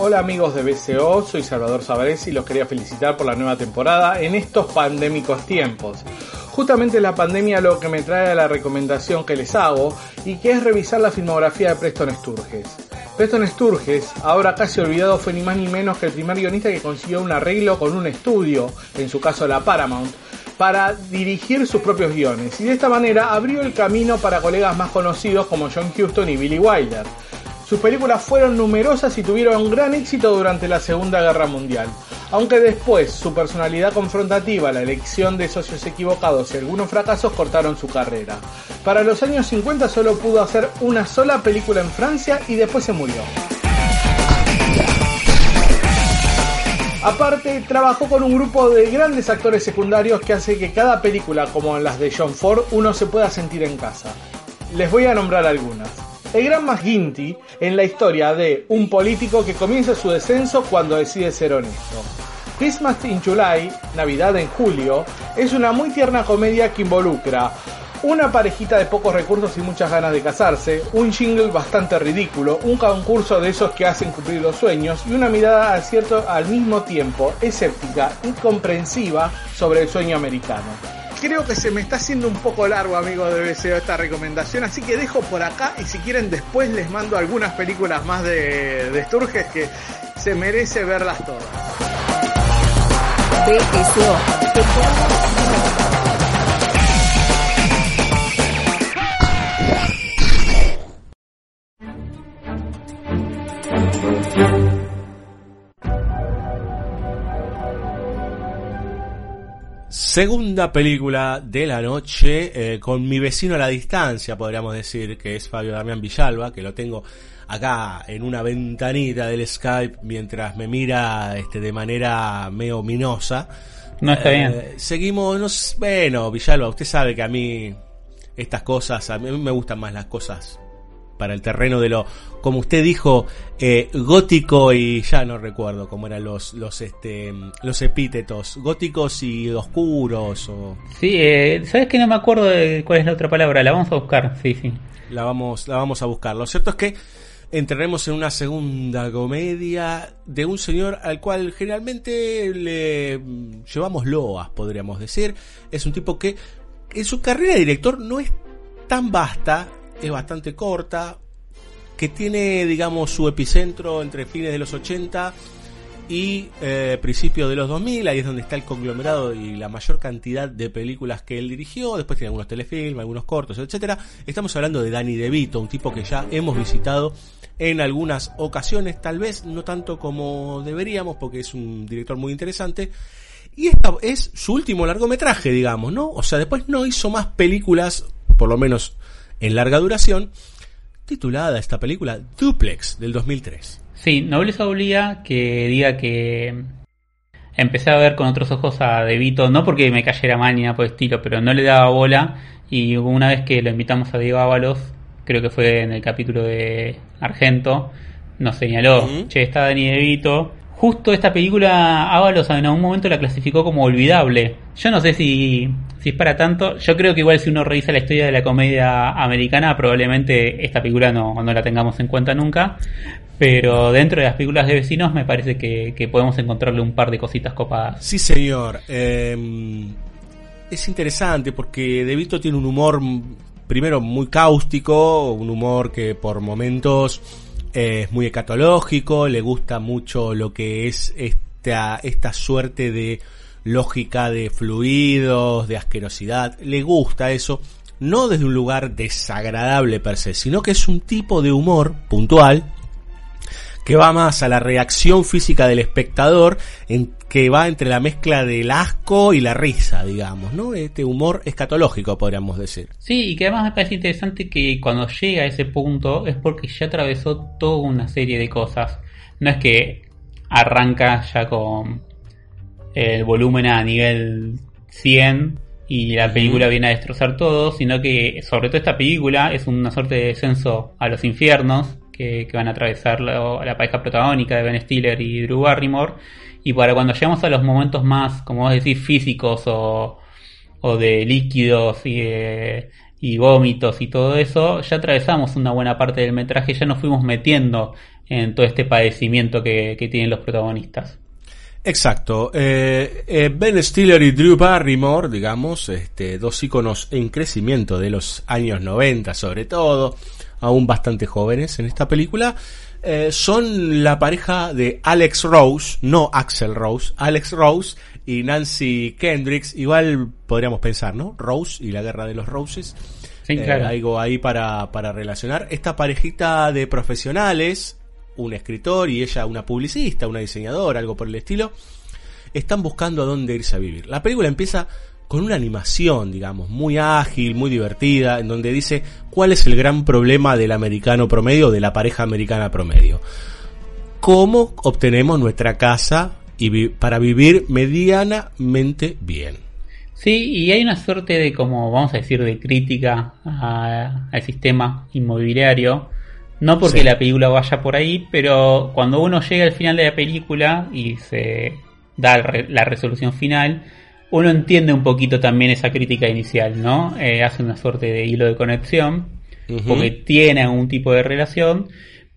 Hola amigos de BCO, soy Salvador Sabarés y los quería felicitar por la nueva temporada en estos pandémicos tiempos. Justamente la pandemia lo que me trae a la recomendación que les hago y que es revisar la filmografía de Preston Sturges. Preston Sturges, ahora casi olvidado, fue ni más ni menos que el primer guionista que consiguió un arreglo con un estudio, en su caso la Paramount, para dirigir sus propios guiones y de esta manera abrió el camino para colegas más conocidos como John Huston y Billy Wilder. Sus películas fueron numerosas y tuvieron gran éxito durante la Segunda Guerra Mundial, aunque después su personalidad confrontativa, la elección de socios equivocados y algunos fracasos cortaron su carrera. Para los años 50 solo pudo hacer una sola película en Francia y después se murió. Aparte, trabajó con un grupo de grandes actores secundarios que hace que cada película, como las de John Ford, uno se pueda sentir en casa. Les voy a nombrar algunas. El gran McGinty en la historia de un político que comienza su descenso cuando decide ser honesto. Christmas in July, Navidad en Julio, es una muy tierna comedia que involucra una parejita de pocos recursos y muchas ganas de casarse, un jingle bastante ridículo, un concurso de esos que hacen cumplir los sueños y una mirada al cierto al mismo tiempo escéptica y comprensiva sobre el sueño americano. Creo que se me está haciendo un poco largo, amigos de BCO, esta recomendación, así que dejo por acá y si quieren después les mando algunas películas más de, de Sturges que se merece verlas todas. BSO, Segunda película de la noche, eh, con mi vecino a la distancia, podríamos decir, que es Fabio Damián Villalba, que lo tengo acá en una ventanita del Skype mientras me mira este, de manera medio ominosa. No está bien. Eh, seguimos, no sé, bueno, Villalba, usted sabe que a mí estas cosas, a mí me gustan más las cosas para el terreno de lo, como usted dijo, eh, gótico y ya no recuerdo cómo eran los, los, este, los epítetos, góticos y oscuros o... Sí, eh, ¿sabes que no me acuerdo de cuál es la otra palabra? La vamos a buscar, sí, sí. La vamos, la vamos a buscar. Lo cierto es que entraremos en una segunda comedia de un señor al cual generalmente le llevamos loas, podríamos decir. Es un tipo que en su carrera de director no es tan vasta, es bastante corta, que tiene, digamos, su epicentro entre fines de los 80 y eh, principios de los 2000, ahí es donde está el conglomerado y la mayor cantidad de películas que él dirigió, después tiene algunos telefilms, algunos cortos, etcétera. Estamos hablando de Danny DeVito, un tipo que ya hemos visitado en algunas ocasiones, tal vez no tanto como deberíamos, porque es un director muy interesante. Y esta es su último largometraje, digamos, ¿no? O sea, después no hizo más películas, por lo menos en larga duración, titulada esta película Duplex del 2003. Sí, nobleza obliga que diga que empecé a ver con otros ojos a Devito, no porque me cayera mal ni nada por el estilo, pero no le daba bola y una vez que lo invitamos a Diego Ábalos, creo que fue en el capítulo de Argento, nos señaló, che, está Dani DeVito. Justo esta película Ábalos en algún momento la clasificó como olvidable. Yo no sé si, si es para tanto. Yo creo que igual si uno revisa la historia de la comedia americana, probablemente esta película no, no la tengamos en cuenta nunca. Pero dentro de las películas de vecinos me parece que, que podemos encontrarle un par de cositas copadas. Sí, señor. Eh, es interesante porque De Vito tiene un humor, primero, muy cáustico, un humor que por momentos es muy ecatológico, le gusta mucho lo que es esta, esta suerte de lógica de fluidos, de asquerosidad, le gusta eso, no desde un lugar desagradable per se, sino que es un tipo de humor puntual que va más a la reacción física del espectador, en que va entre la mezcla del asco y la risa, digamos, ¿no? Este humor escatológico, podríamos decir. Sí, y que además me parece interesante que cuando llega a ese punto es porque ya atravesó toda una serie de cosas. No es que arranca ya con el volumen a nivel 100 y la película viene a destrozar todo, sino que sobre todo esta película es una suerte de descenso a los infiernos que, van a atravesar la, la pareja protagónica de Ben Stiller y Drew Barrymore. Y para cuando llegamos a los momentos más, como vos decís, físicos o, o de líquidos y, de- y vómitos y todo eso, ya atravesamos una buena parte del metraje, ya nos fuimos metiendo en todo este padecimiento que, que tienen los protagonistas. Exacto. Eh, eh, ben Stiller y Drew Barrymore, digamos, este, dos íconos en crecimiento de los años 90 sobre todo, aún bastante jóvenes en esta película, eh, son la pareja de Alex Rose, no Axel Rose, Alex Rose y Nancy Kendricks, igual podríamos pensar, ¿no? Rose y la guerra de los Roses. Sí, Eh, claro. algo ahí para, para relacionar. Esta parejita de profesionales, un escritor y ella una publicista, una diseñadora, algo por el estilo, están buscando a dónde irse a vivir. La película empieza con una animación, digamos, muy ágil, muy divertida, en donde dice cuál es el gran problema del americano promedio, de la pareja americana promedio. ¿Cómo obtenemos nuestra casa y vi- para vivir medianamente bien? Sí, y hay una suerte de, como vamos a decir, de crítica al sistema inmobiliario. No porque Sí. la película vaya por ahí, pero cuando uno llega al final de la película y se da la resolución final, uno entiende un poquito también esa crítica inicial, ¿no? Eh, hace una suerte de hilo de conexión, porque tiene algún tipo de relación.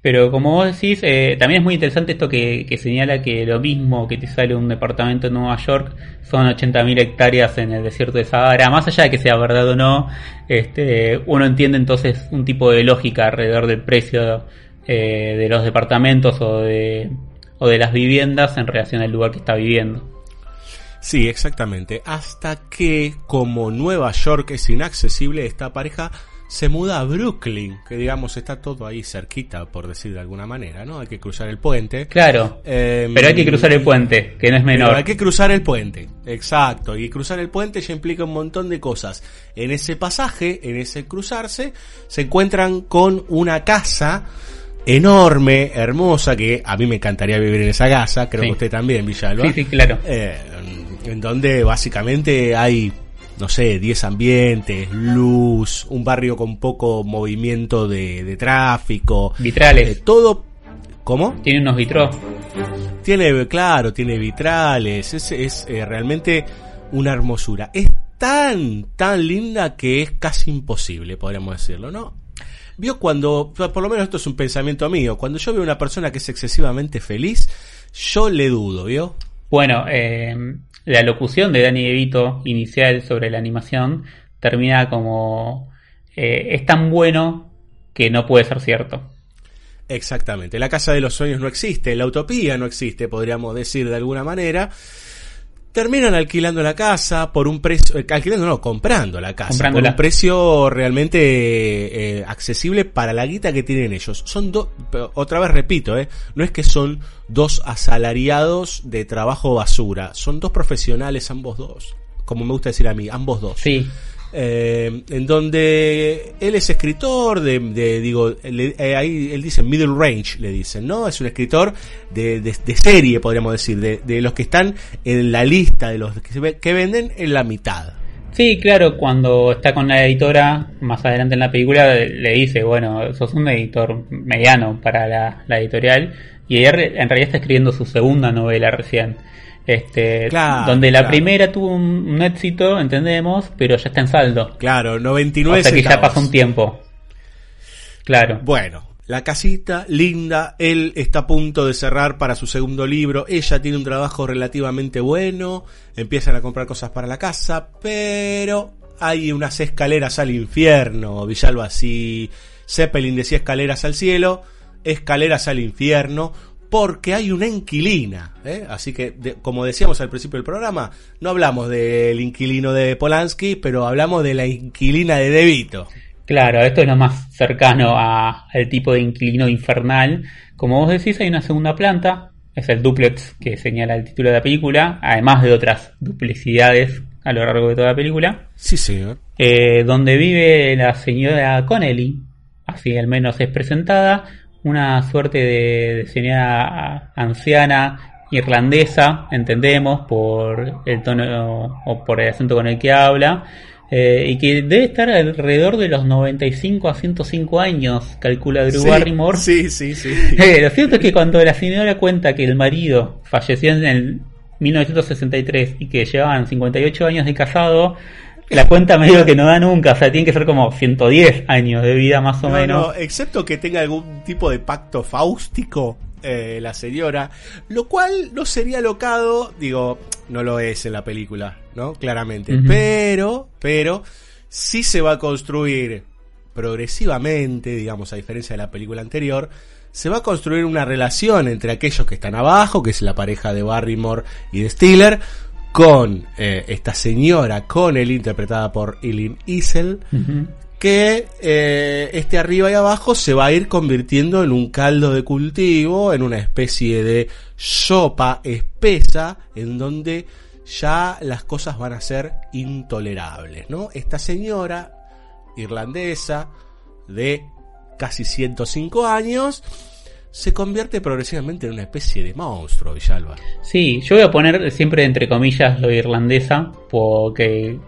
Pero como vos decís, eh, también es muy interesante esto que, que señala que lo mismo que te sale un departamento en Nueva York son 80.000 hectáreas en el desierto de Sahara. Más allá de que sea verdad o no, este, uno entiende entonces un tipo de lógica alrededor del precio eh, de los departamentos o de, o de las viviendas en relación al lugar que está viviendo. Sí, exactamente. Hasta que, como Nueva York es inaccesible, esta pareja se muda a Brooklyn, que digamos está todo ahí cerquita, por decir de alguna manera, ¿no? Hay que cruzar el puente. Claro. Eh, pero hay que cruzar el puente, que no es menor. Pero hay que cruzar el puente, exacto. Y cruzar el puente ya implica un montón de cosas. En ese pasaje, en ese cruzarse, se encuentran con una casa enorme, hermosa, que a mí me encantaría vivir en esa casa, creo Sí. que usted también, Villalba. Sí, sí, claro. Eh, en donde básicamente hay, no sé, 10 ambientes, luz, un barrio con poco movimiento de, de tráfico. Vitrales. eh, todo... ¿Cómo? Tiene unos vitros. Tiene, claro, tiene vitrales, es, es eh, realmente una hermosura. Es tan, tan linda que es casi imposible, podríamos decirlo, ¿no? Vio cuando, por lo menos esto es un pensamiento mío, cuando yo veo una persona que es excesivamente feliz, yo le dudo, ¿vio? Bueno, eh, la locución de Danny DeVito inicial sobre la animación termina como eh, es tan bueno que no puede ser cierto. Exactamente, la casa de los sueños no existe, la utopía no existe, podríamos decir de alguna manera. Terminan alquilando la casa por un precio, eh, alquilando no, comprando la casa por Comprándola. un precio realmente eh, accesible para la guita que tienen ellos. Son dos, otra vez repito, eh, no es que son dos asalariados de trabajo basura, son dos profesionales ambos dos, como me gusta decir a mí, ambos dos. Sí, Eh, en donde él es escritor de, digo, eh, ahí él dice middle range, le dicen, ¿no? Es un escritor de, de- serie, podríamos decir, de, los que están en la lista de los que, se ve- que venden en la mitad. sí, claro, cuando está con la editora, más adelante en la película, le dice, bueno, sos un editor mediano para la, la editorial, y ella en realidad está escribiendo su segunda novela recién. Este, Claro, donde la claro. primera tuvo un, un éxito, entendemos, pero ya está en saldo. Claro, 99 o sea que ya pasó un tiempo. Claro. Bueno, la casita, linda, él está a punto de cerrar para su segundo libro, ella tiene un trabajo relativamente bueno, empiezan a comprar cosas para la casa, pero hay unas escaleras al infierno, Villalba, si Zeppelin decía escaleras al cielo, escaleras al infierno, porque hay una inquilina, ¿eh? así que de- como decíamos al principio del programa, no hablamos del inquilino de Polanski, pero hablamos de la inquilina de Devito. Claro, esto es lo más cercano a- al tipo de inquilino infernal. Como vos decís, hay una segunda planta, es el duplex que señala el título de la película, además de otras duplicidades a lo largo de toda la película, Sí, señor. eh, donde vive la señora Connelly, así al menos es presentada, una suerte de, de señora anciana irlandesa, entendemos, por el tono o por el acento con el que habla, eh, y que debe estar alrededor de los 95 a 105 años, calcula Drew Sí, Barrymore. Sí, sí, sí. *laughs* Eh, lo cierto es que cuando la señora cuenta que el marido falleció en el 1963 y que llevaban 58 años de casado, la cuenta medio que no da nunca, o sea, tiene que ser como 110 años de vida más o No, menos. no, excepto que tenga algún tipo de pacto fáustico eh, la señora, lo cual no sería locado, digo, no lo es en la película, ¿no? Claramente, pero, pero sí se va a construir progresivamente, digamos, a diferencia de la película anterior, se va a construir una relación entre aquellos que están abajo, que es la pareja de Barrymore y de Stiller, con eh, esta señora Connelly, interpretada por Eileen Isel, que eh, este arriba y abajo se va a ir convirtiendo en un caldo de cultivo, en una especie de sopa espesa, en donde ya las cosas van a ser intolerables, ¿no? Esta señora irlandesa de casi 105 años se convierte progresivamente en una especie de monstruo, Villalba. Sí, yo voy a poner siempre entre comillas lo irlandesa, porque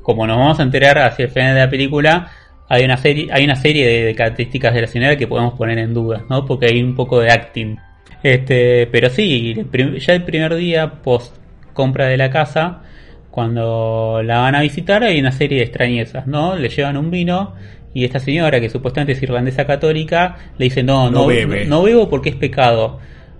como nos vamos a enterar hacia el final de la película, hay una serie, hay una serie de, de características de la señora que podemos poner en duda, ¿no? Porque hay un poco de acting. Este, pero sí, ya el primer día post compra de la casa, cuando la van a visitar hay una serie de extrañezas, ¿no? Le llevan un vino y esta señora que supuestamente es irlandesa católica le dice no, No no, bebe. no bebo porque es pecado.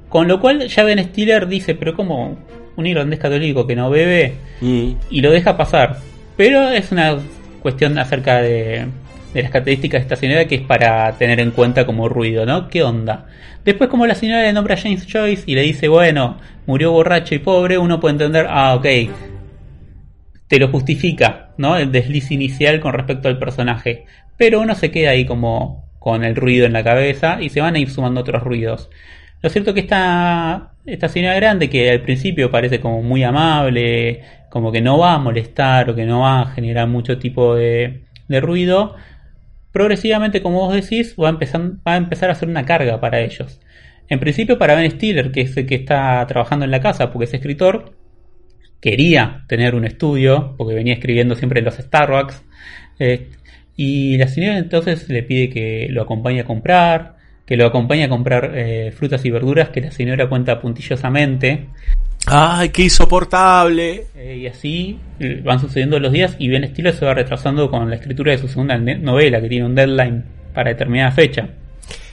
Con lo cual ya Ben Stiller dice, pero como un irlandés católico que no bebe Mm. y lo deja pasar. Pero es una cuestión acerca de, de las características de esta señora que es para tener en cuenta como ruido, ¿no? ¿Qué onda? Después como la señora le nombra a James Joyce y le dice, bueno, murió borracho y pobre, uno puede entender, ah, ok, te lo justifica, ¿no? El desliz inicial con respecto al personaje. Pero uno se queda ahí como con el ruido en la cabeza y se van a ir sumando otros ruidos. Lo cierto que esta, esta señora grande, que al principio parece como muy amable, como que no va a molestar o que no va a generar mucho tipo de, de ruido, progresivamente, como vos decís, va a, empezar, va a empezar a ser una carga para ellos. En principio para Ben Stiller, que es el que está trabajando en la casa porque es escritor, quería tener un estudio, porque venía escribiendo siempre en los Starbucks, eh, y la señora entonces le pide que lo acompañe a comprar, que lo acompañe a comprar eh, frutas y verduras que la señora cuenta puntillosamente. ¡Ay, qué insoportable! Eh, y así van sucediendo los días y Ben Stiller se va retrasando con la escritura de su segunda novela, que tiene un deadline para determinada fecha.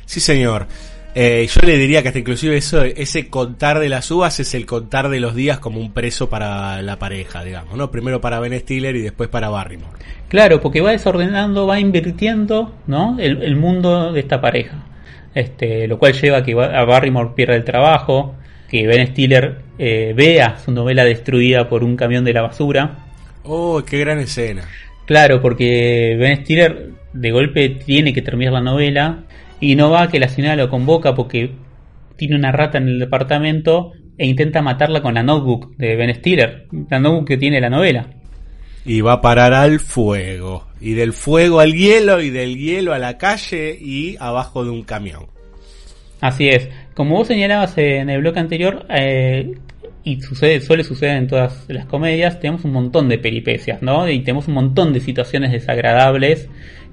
Sí, señor. Eh, yo le diría que hasta inclusive eso, ese contar de las uvas es el contar de los días como un preso para la pareja, digamos, ¿no? Primero para Ben Stiller y después para Barrymore. Claro, porque va desordenando, va invirtiendo, ¿no? El, el mundo de esta pareja. Este, lo cual lleva a que a Barrymore pierda el trabajo, que Ben Stiller eh, vea su novela destruida por un camión de la basura. Oh, qué gran escena. Claro, porque Ben Stiller de golpe tiene que terminar la novela y no va que la señora lo convoca porque tiene una rata en el departamento e intenta matarla con la notebook de Ben Stiller, la notebook que tiene la novela. Y va a parar al fuego. Y del fuego al hielo, y del hielo a la calle y abajo de un camión. Así es. Como vos señalabas en el bloque anterior, eh, y sucede, suele suceder en todas las comedias, tenemos un montón de peripecias, ¿no? Y tenemos un montón de situaciones desagradables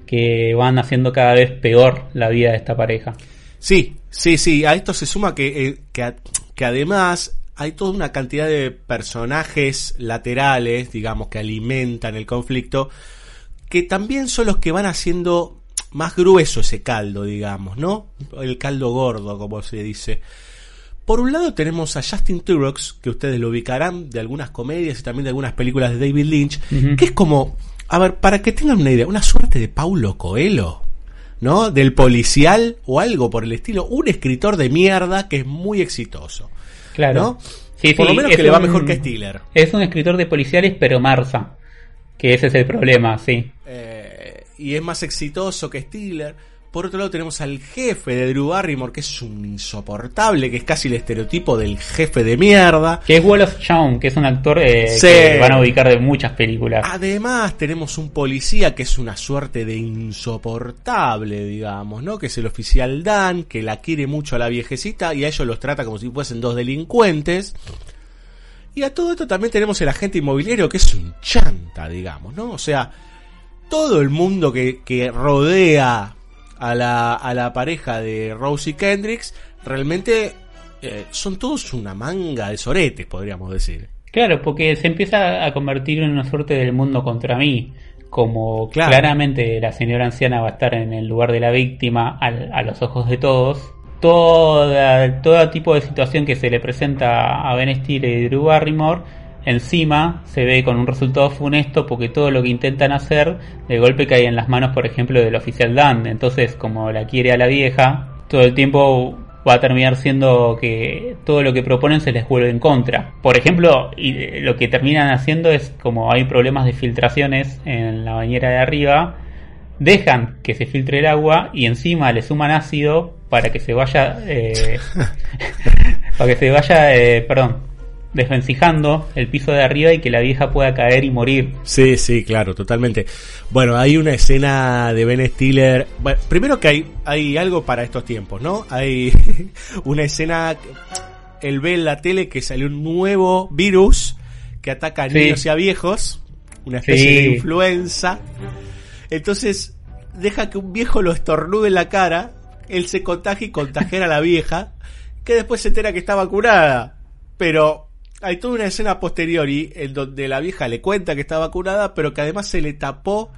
que van haciendo cada vez peor la vida de esta pareja. Sí, sí, sí. A esto se suma que, eh, que, además hay toda una cantidad de personajes laterales, digamos, que alimentan el conflicto, que también son los que van haciendo más grueso ese caldo, digamos, ¿no? El caldo gordo, como se dice. Por un lado tenemos a Justin Turok, que ustedes lo ubicarán de algunas comedias y también de algunas películas de David Lynch, que es como, a ver, para que tengan una idea, una suerte de Paulo Coelho, ¿no? Del policial o algo por el estilo, un escritor de mierda que es muy exitoso, Claro. ¿no? Sí, por sí, lo menos que le va mejor que Stiller. Es un escritor de policiales, pero Marza. Que ese es el problema, sí. Eh, y es más exitoso que Stiller. Por otro lado tenemos al jefe de Drew Barrymore, que es un insoportable, que es casi el estereotipo del jefe de mierda. Que es Wallace Shawn, que es un actor eh, Sí. que van a ubicar de muchas películas. Además tenemos un policía que es una suerte de insoportable, digamos, ¿no? Que es el oficial Dan, que la quiere mucho a la viejecita y a ellos los trata como si fuesen dos delincuentes. Y a todo esto también tenemos el agente inmobiliario que es un chanta, digamos, ¿no? O sea, todo el mundo que, que rodea a la, a la pareja de Rosie Kendricks realmente eh, son todos una manga de soretes, podríamos decir. Claro, porque se empieza a convertir en una suerte del mundo contra mí. Como Claro. claramente la señora anciana va a estar en el lugar de la víctima al- a los ojos de todos. Toda, todo tipo de situación que se le presenta a Ben Stiller y Drew Barrymore encima se ve con un resultado funesto porque todo lo que intentan hacer de golpe cae en las manos, por ejemplo, del oficial Dan. Entonces, como la quiere a la vieja, todo el tiempo va a terminar siendo que todo lo que proponen se les vuelve en contra. Por ejemplo, y eh, lo que terminan haciendo es como hay problemas de filtraciones en la bañera de arriba, dejan que se filtre el agua y encima le suman ácido para que se vaya eh, *laughs* *laughs* para que se vaya eh, perdón desvencijando el piso de arriba y que la vieja pueda caer y morir Sí, sí, claro, totalmente. Bueno, hay una escena de Ben Stiller. Bueno, primero que hay, hay algo para estos tiempos, ¿no? Hay *laughs* una escena. Él ve en la tele que salió un nuevo virus que ataca a Sí. niños y a viejos. Una especie Sí. de influenza. Entonces, deja que un viejo lo estornude en la cara. Él se contagia y contagiar a la vieja. Que después se entera que está vacunada. Pero hay toda una escena posteriori en donde la vieja le cuenta que está vacunada, pero que además se le tapó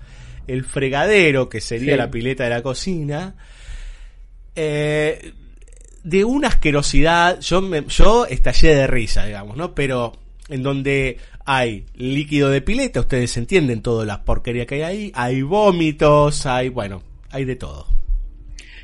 el fregadero, que sería Sí. la pileta de la cocina. Eh, de una asquerosidad, yo, me, yo estallé de risa, digamos, ¿no? Pero en donde hay líquido de pileta, ustedes entienden todas las porquerías que hay ahí, hay vómitos, hay, bueno, hay de todo.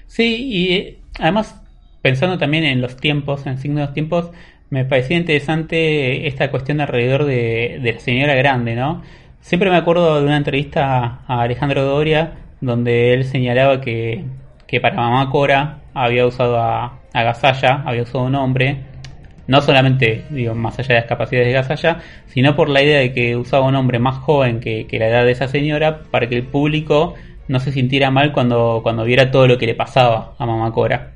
Sí, y eh, además, pensando también en los tiempos, en signos de los tiempos, me parecía interesante esta cuestión alrededor de, de la señora grande, ¿no? Siempre me acuerdo de una entrevista a Alejandro Doria donde él señalaba que, para mamá Cora había usado a, a Gasalla, había usado un hombre, no solamente, digo, más allá de las capacidades de Gasalla, sino por la idea de que usaba un hombre más joven que, que la edad de esa señora para que el público no se sintiera mal cuando, cuando viera todo lo que le pasaba a mamá Cora.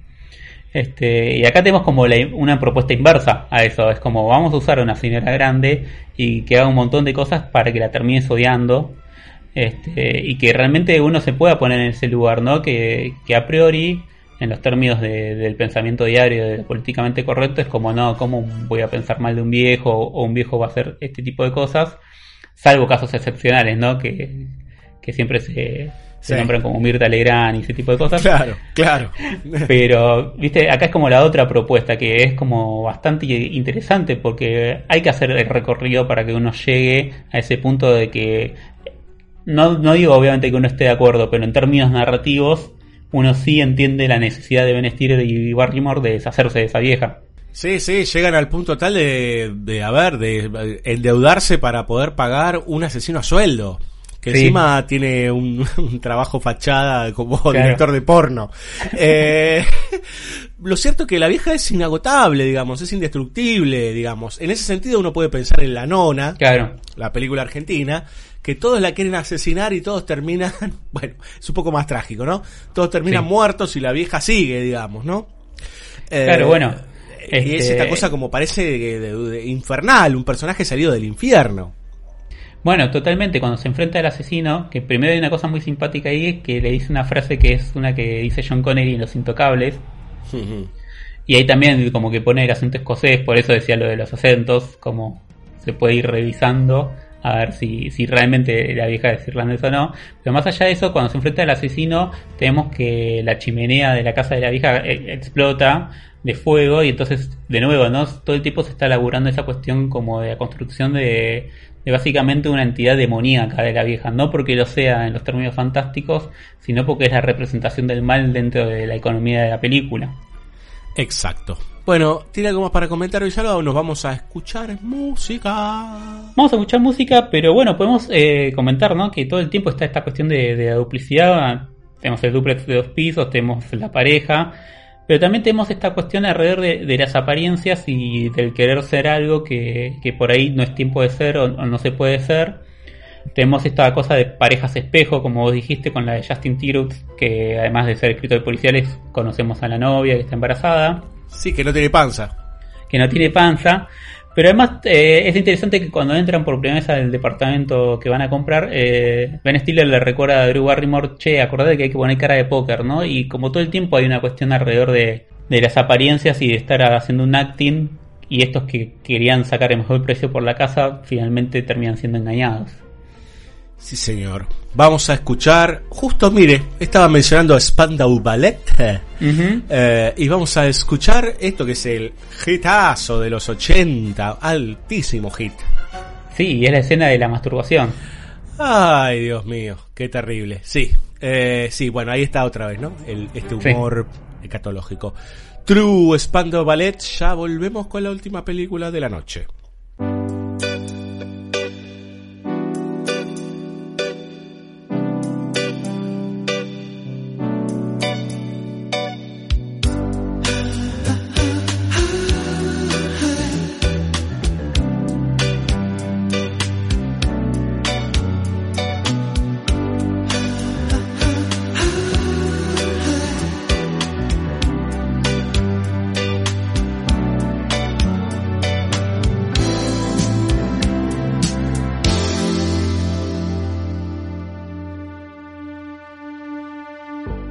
Este, y acá tenemos como la- una propuesta inversa a eso. Es como vamos a usar a una señora grande y que haga un montón de cosas para que la termines odiando. Este, y que realmente uno se pueda poner en ese lugar, ¿no? Que, que a priori, en los términos de- del pensamiento diario, de políticamente correcto, es como, no, ¿cómo voy a pensar mal de un viejo o un viejo va a hacer este tipo de cosas? Salvo casos excepcionales, ¿no? Que, que siempre se, se Sí. nombran como Mirta Legrand y ese tipo de cosas. Claro, claro. *laughs* Pero, viste, acá es como la otra propuesta que es como bastante interesante porque hay que hacer el recorrido para que uno llegue a ese punto de que, no, no digo obviamente que uno esté de acuerdo, pero en términos narrativos, uno sí entiende la necesidad de Ben Stiller y Barrymore de deshacerse de esa vieja. Sí, sí, llegan al punto tal de, de a ver, de endeudarse para poder pagar un asesino a sueldo. Que Sí. encima tiene un, *laughs* un trabajo fachada como Claro. director de porno. Eh, *laughs* lo cierto es que la vieja es inagotable, digamos, es indestructible, digamos. En ese sentido uno puede pensar en La Nona, Claro. la película argentina, que todos la quieren asesinar y todos terminan, *laughs* bueno, es un poco más trágico, ¿no? Todos terminan Sí. muertos y la vieja sigue, digamos, ¿no? Eh, Claro, bueno, Y es este- esta cosa como parece de- de- de infernal, un personaje salido del infierno. Bueno, totalmente, cuando se enfrenta al asesino, que primero hay una cosa muy simpática ahí, es que le dice una frase que es una que dice John Connery en Los Intocables, Y ahí también como que pone el acento escocés, por eso decía lo de los acentos, como se puede ir revisando a ver si, si realmente la vieja es irlandesa o no. Pero más allá de eso, cuando se enfrenta al asesino, tenemos que la chimenea de la casa de la vieja eh, explota de fuego y entonces, de nuevo, ¿no? Todo el tiempo se está laburando esa cuestión como de la construcción de, de básicamente una entidad demoníaca de la vieja, no porque lo sea en los términos fantásticos, sino porque es la representación del mal dentro de la economía de la película. Exacto. Bueno, ¿tiene algo más para comentar o Nos vamos a escuchar música. Vamos a escuchar música, pero bueno, podemos eh, comentar ¿no? que todo el tiempo está esta cuestión de, de la duplicidad. Tenemos el duplex de dos pisos, tenemos la pareja, pero también tenemos esta cuestión alrededor de, de las apariencias y del querer ser algo que, que por ahí no es tiempo de ser o, o no se puede ser. Tenemos esta cosa de parejas espejo, como vos dijiste, con la de Justin Tirux, que además de ser escritor de policiales, conocemos a la novia que está embarazada Sí, que no tiene panza. que no tiene panza. Pero además eh, es interesante que cuando entran por primera vez al departamento que van a comprar, eh, Ben Stiller le recuerda a Drew Barrymore, che, acordate que hay que poner cara de póker, ¿no? Y como todo el tiempo hay una cuestión alrededor de, de las apariencias y de estar haciendo un acting, y estos que querían sacar el mejor precio por la casa, finalmente terminan siendo engañados. Sí, señor. Vamos a escuchar. Justo, mire, estaba mencionando a Spandau Ballet. Ujú. Eh, y vamos a escuchar esto que es el hitazo de los 80. Altísimo hit. Sí, y es la escena de la masturbación. Ay, Dios mío, qué terrible. Sí, eh, sí, bueno, ahí está otra vez, ¿no? El, este Sí. humor escatológico. True Spandau Ballet. Ya volvemos con la última película de la noche.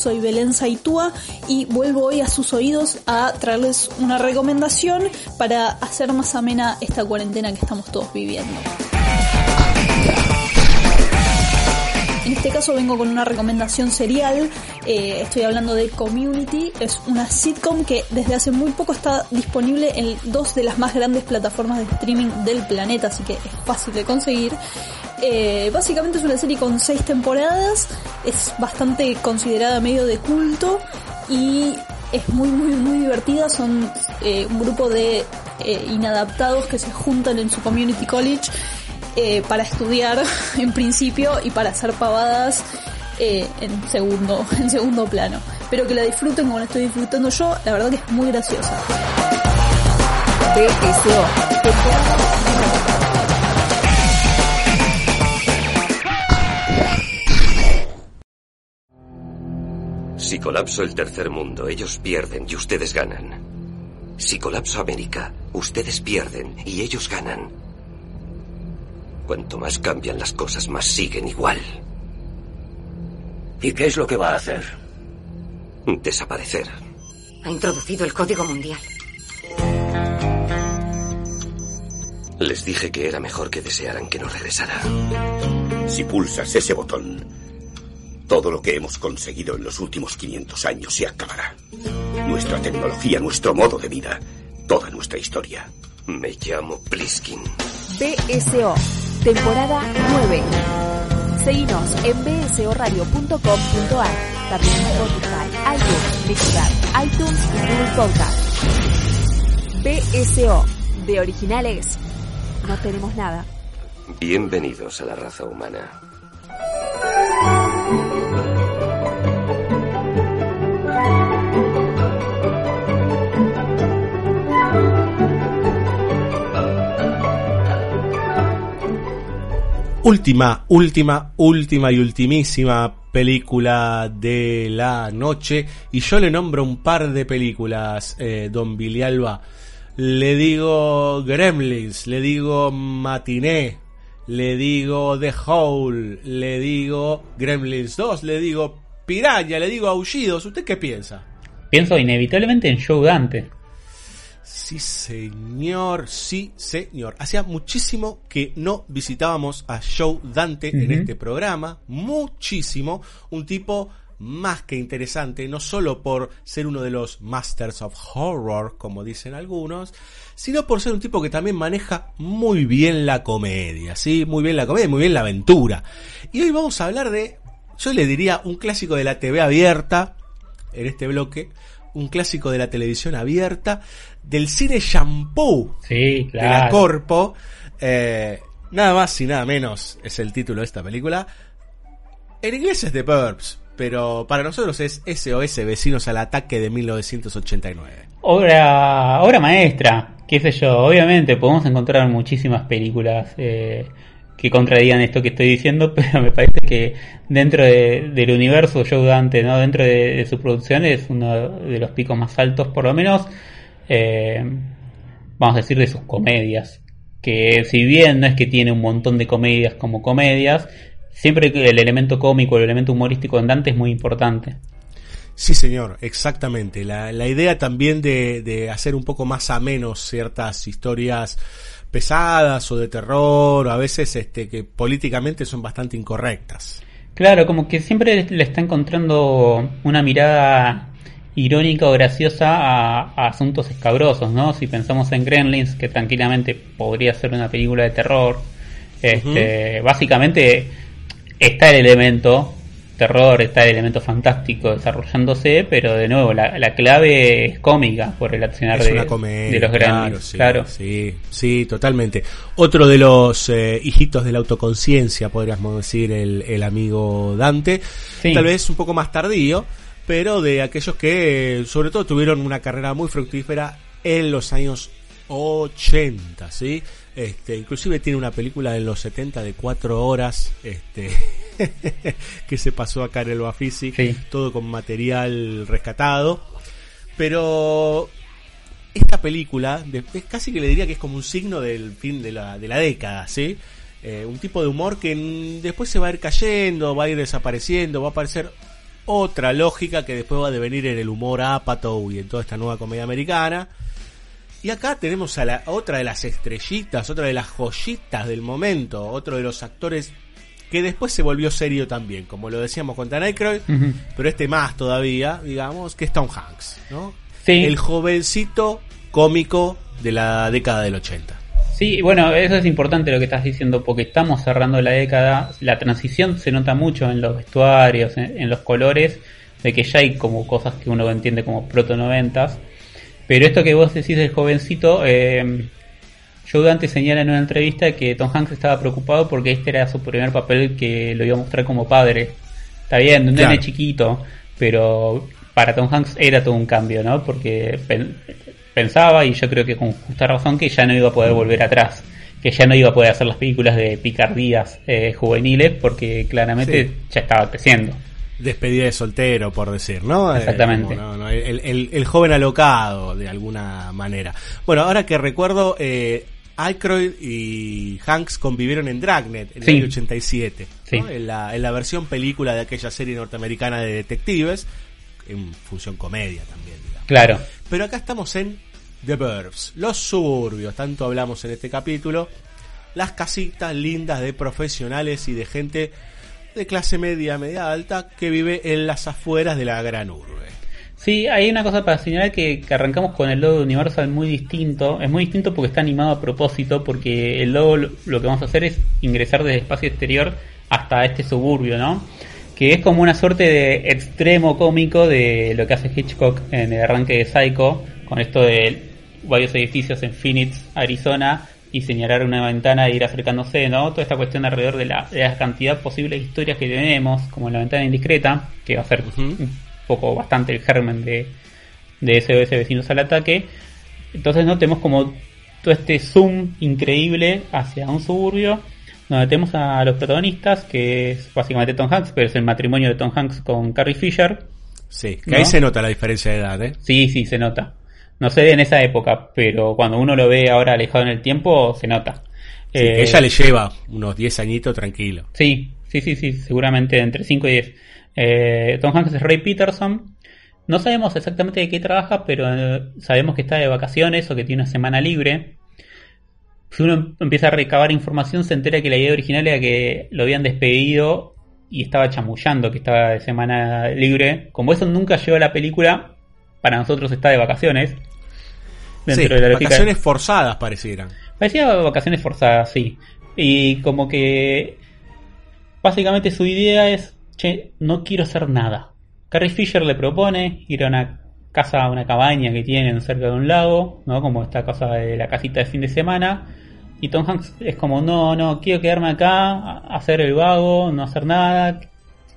soy Belén Saitúa y vuelvo hoy a sus oídos a traerles una recomendación para hacer más amena esta cuarentena que estamos todos viviendo. En este caso vengo con una recomendación serial, eh, estoy hablando de Community, es una sitcom que desde hace muy poco está disponible en dos de las más grandes plataformas de streaming del planeta, así que es fácil de conseguir. Eh, básicamente es una serie con seis temporadas, es bastante considerada medio de culto y es muy muy muy divertida, son eh, un grupo de eh, inadaptados que se juntan en su community college eh, para estudiar *laughs* en principio y para hacer pavadas en segundo *laughs* en segundo plano. Pero que la disfruten como la estoy disfrutando yo, la verdad que es muy graciosa. Colapso el tercer mundo, ellos pierden y ustedes ganan. Si colapso América, ustedes pierden y ellos ganan. Cuanto más cambian las cosas, más siguen igual. ¿Y qué es lo que va a hacer? Desaparecer. Ha introducido el código mundial. Les dije que era mejor que desearan que no regresara. Si pulsas ese botón, todo lo que hemos conseguido en los últimos 500 años se acabará. Nuestra tecnología, nuestro modo de vida, toda nuestra historia. Me llamo Pliskin. BSO. Temporada 9. Seguinos en bsoradio.com.ar. También en Spotify, iTunes, Mixcloud, iTunes y Google Podcast. BSO. De originales, no tenemos nada. Bienvenidos a la raza humana. Última, última, última y ultimísima película de la noche. Y yo le nombro un par de películas, eh, Don Bilialba. Le digo Gremlins, le digo Matiné, le digo The Hole, le digo Gremlins 2, le digo Piraña, le digo Aullidos. ¿Usted qué piensa? Pienso inevitablemente en Joe Dante. Sí, señor, sí, señor. Hacía muchísimo que no visitábamos a Joe Dante en este programa. Muchísimo. Un tipo más que interesante, no solo por ser uno de los Masters of Horror, como dicen algunos, sino por ser un tipo que también maneja muy bien la comedia, ¿sí? Muy bien la comedia, muy bien la aventura. Y hoy vamos a hablar de, yo le diría, un clásico de la TV abierta, en este bloque, un clásico de la televisión abierta, del cine shampoo Sí, de la. Corpo. eh, nada más y nada menos es el título de esta película. En inglés es The Burbs, pero para nosotros es SOS Vecinos al Ataque de 1989. Obra, obra maestra, qué sé yo. Obviamente podemos encontrar muchísimas películas eh, que contradigan esto que estoy diciendo, *laughs* pero me parece que dentro de- del universo Joe Dante, ¿no? dentro de, de su producción es uno de los picos más altos, por lo menos, eh, vamos a decir, de sus comedias. Que si bien no es que tiene un montón de comedias como comedias, siempre el elemento cómico, el elemento humorístico en Dante es muy importante. Sí, señor, exactamente. La, la idea también de, de hacer un poco más a menos ciertas historias pesadas o de terror, o a veces este, que políticamente son bastante incorrectas. Claro, como que siempre le está encontrando una mirada irónica o graciosa a, a asuntos escabrosos, ¿no? Si pensamos en Gremlins, que tranquilamente podría ser una película de terror, este, básicamente está el elemento terror, está el elemento fantástico desarrollándose, pero de nuevo la, la clave es cómica por el accionar de, una comedia, de los claro, Gremlins. sí, claro. sí, sí, totalmente. Otro de los eh, hijitos de la autoconciencia, podríamos decir, el, el amigo Dante. Sí. Tal vez un poco más tardío, pero de aquellos que, sobre todo, tuvieron una carrera muy fructífera en los años 80, ¿sí? Este, inclusive tiene una película en los 70 de 4 horas, este, *laughs* que se pasó acá en el Bafisi, todo con material rescatado. Pero esta película, de- es casi que le diría que es como un signo del fin de la, de la década, ¿sí? Eh, un tipo de humor que después se va a ir cayendo, va a ir desapareciendo, va a aparecer otra lógica que después va a devenir en el humor Apatow y en toda esta nueva comedia americana. Y acá tenemos a, la, otra de las estrellitas, otra de las joyitas del momento, otro de los actores que después se volvió serio también, como lo decíamos con Dan Aykroyd, pero este más todavía, digamos, que es Tom Hanks, ¿no? Sí. El jovencito cómico de la década del 80. Sí, bueno, eso es importante lo que estás diciendo porque estamos cerrando la década, la transición se nota mucho en los vestuarios, en, en los colores, de que ya hay como cosas que uno entiende como proto noventas, pero esto que vos decís del jovencito, eh, Joe Dante señala en una entrevista que Tom Hanks estaba preocupado porque este era su primer papel que lo iba a mostrar como padre. Está bien, un Claro. nene chiquito, pero para Tom Hanks era todo un cambio, ¿no? Porque pensaba, y yo creo que con justa razón, que ya no iba a poder volver atrás. Que ya no iba a poder hacer las películas de picardías eh, juveniles porque claramente Sí. ya estaba creciendo. Despedida de soltero, por decir, ¿no? Eh, Exactamente. como, no, no, el, el- el joven alocado, de alguna manera. Bueno, ahora que recuerdo, eh, Aykroyd y Hanks convivieron en Dragnet en Sí. el año 87. Sí. En, la, en la versión película de aquella serie norteamericana de detectives, en función comedia también, digamos. Claro. Pero acá estamos en The Burbs, los suburbios, tanto hablamos en este capítulo, las casitas lindas de profesionales y de gente de clase media, media alta, que vive en las afueras de la gran urbe. Sí, hay una cosa para señalar que, arrancamos con el logo de Universal muy distinto. Es muy distinto porque está animado a propósito, porque el logo lo, lo que vamos a hacer es ingresar desde el espacio exterior hasta este suburbio, ¿no? Que es como una suerte de extremo cómico de lo que hace Hitchcock en el arranque de Psycho, con esto de varios edificios en Phoenix, Arizona, y señalar una ventana e ir acercándose, ¿no? Toda esta cuestión alrededor de la, de la cantidad posible de historias que tenemos, como la ventana indiscreta, que va a ser un poco bastante el germen de, de SOS Vecinos al Ataque. Entonces no tenemos como todo este zoom increíble hacia un suburbio, donde tenemos a los protagonistas, que es básicamente Tom Hanks, pero es el matrimonio de Tom Hanks con Carrie Fisher. Sí, que ¿no? ahí se nota la diferencia de edad, ¿eh? Sí, sí, se nota. No sé en esa época, pero cuando uno lo ve ahora alejado en el tiempo, se nota. Sí, Eh, ella le lleva unos 10 añitos tranquilo. Sí, sí, sí, sí, seguramente entre 5 y 10. Eh, Tom Hanks es Ray Peterson. No sabemos exactamente de qué trabaja, pero eh, sabemos que está de vacaciones o que tiene una semana libre. Si uno empieza a recabar información, se entera que la idea original era que lo habían despedido y estaba chamullando que estaba de semana libre. Como eso nunca llegó a la película, para nosotros está de vacaciones. Sí, Dentro de la lógica- vacaciones forzadas parecieran. Parecía vacaciones forzadas, sí. Y como que básicamente su idea es, che, no quiero hacer nada. Carrie Fisher le propone ir a una casa, una cabaña que tienen cerca de un lago, ¿no? Como esta cosa de la casita de fin de semana. Y Tom Hanks es como, no, no, quiero quedarme acá, hacer el vago, no hacer nada.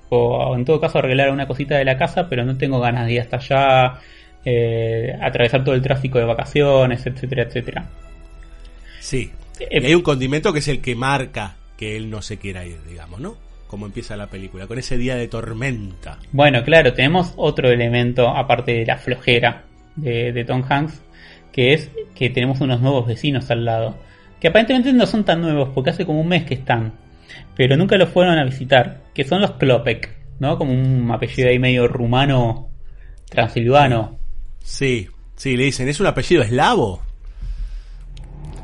O en todo caso arreglar una cosita de la casa, pero no tengo ganas de ir hasta allá, eh, atravesar todo el tráfico de vacaciones, etcétera, etcétera. Sí. Eh, y hay un condimento que es el que marca que él no se quiera ir, digamos, ¿no? Como empieza la película, con ese día de tormenta. Bueno, claro, tenemos otro elemento aparte de la flojera de, de Tom Hanks, que es que tenemos unos nuevos vecinos al lado, que aparentemente no son tan nuevos porque hace como un mes que están, pero nunca los fueron a visitar, que son los Klopek, ¿no? Como un apellido ahí medio rumano, transilvano. Sí, sí, le dicen, ¿es un apellido eslavo?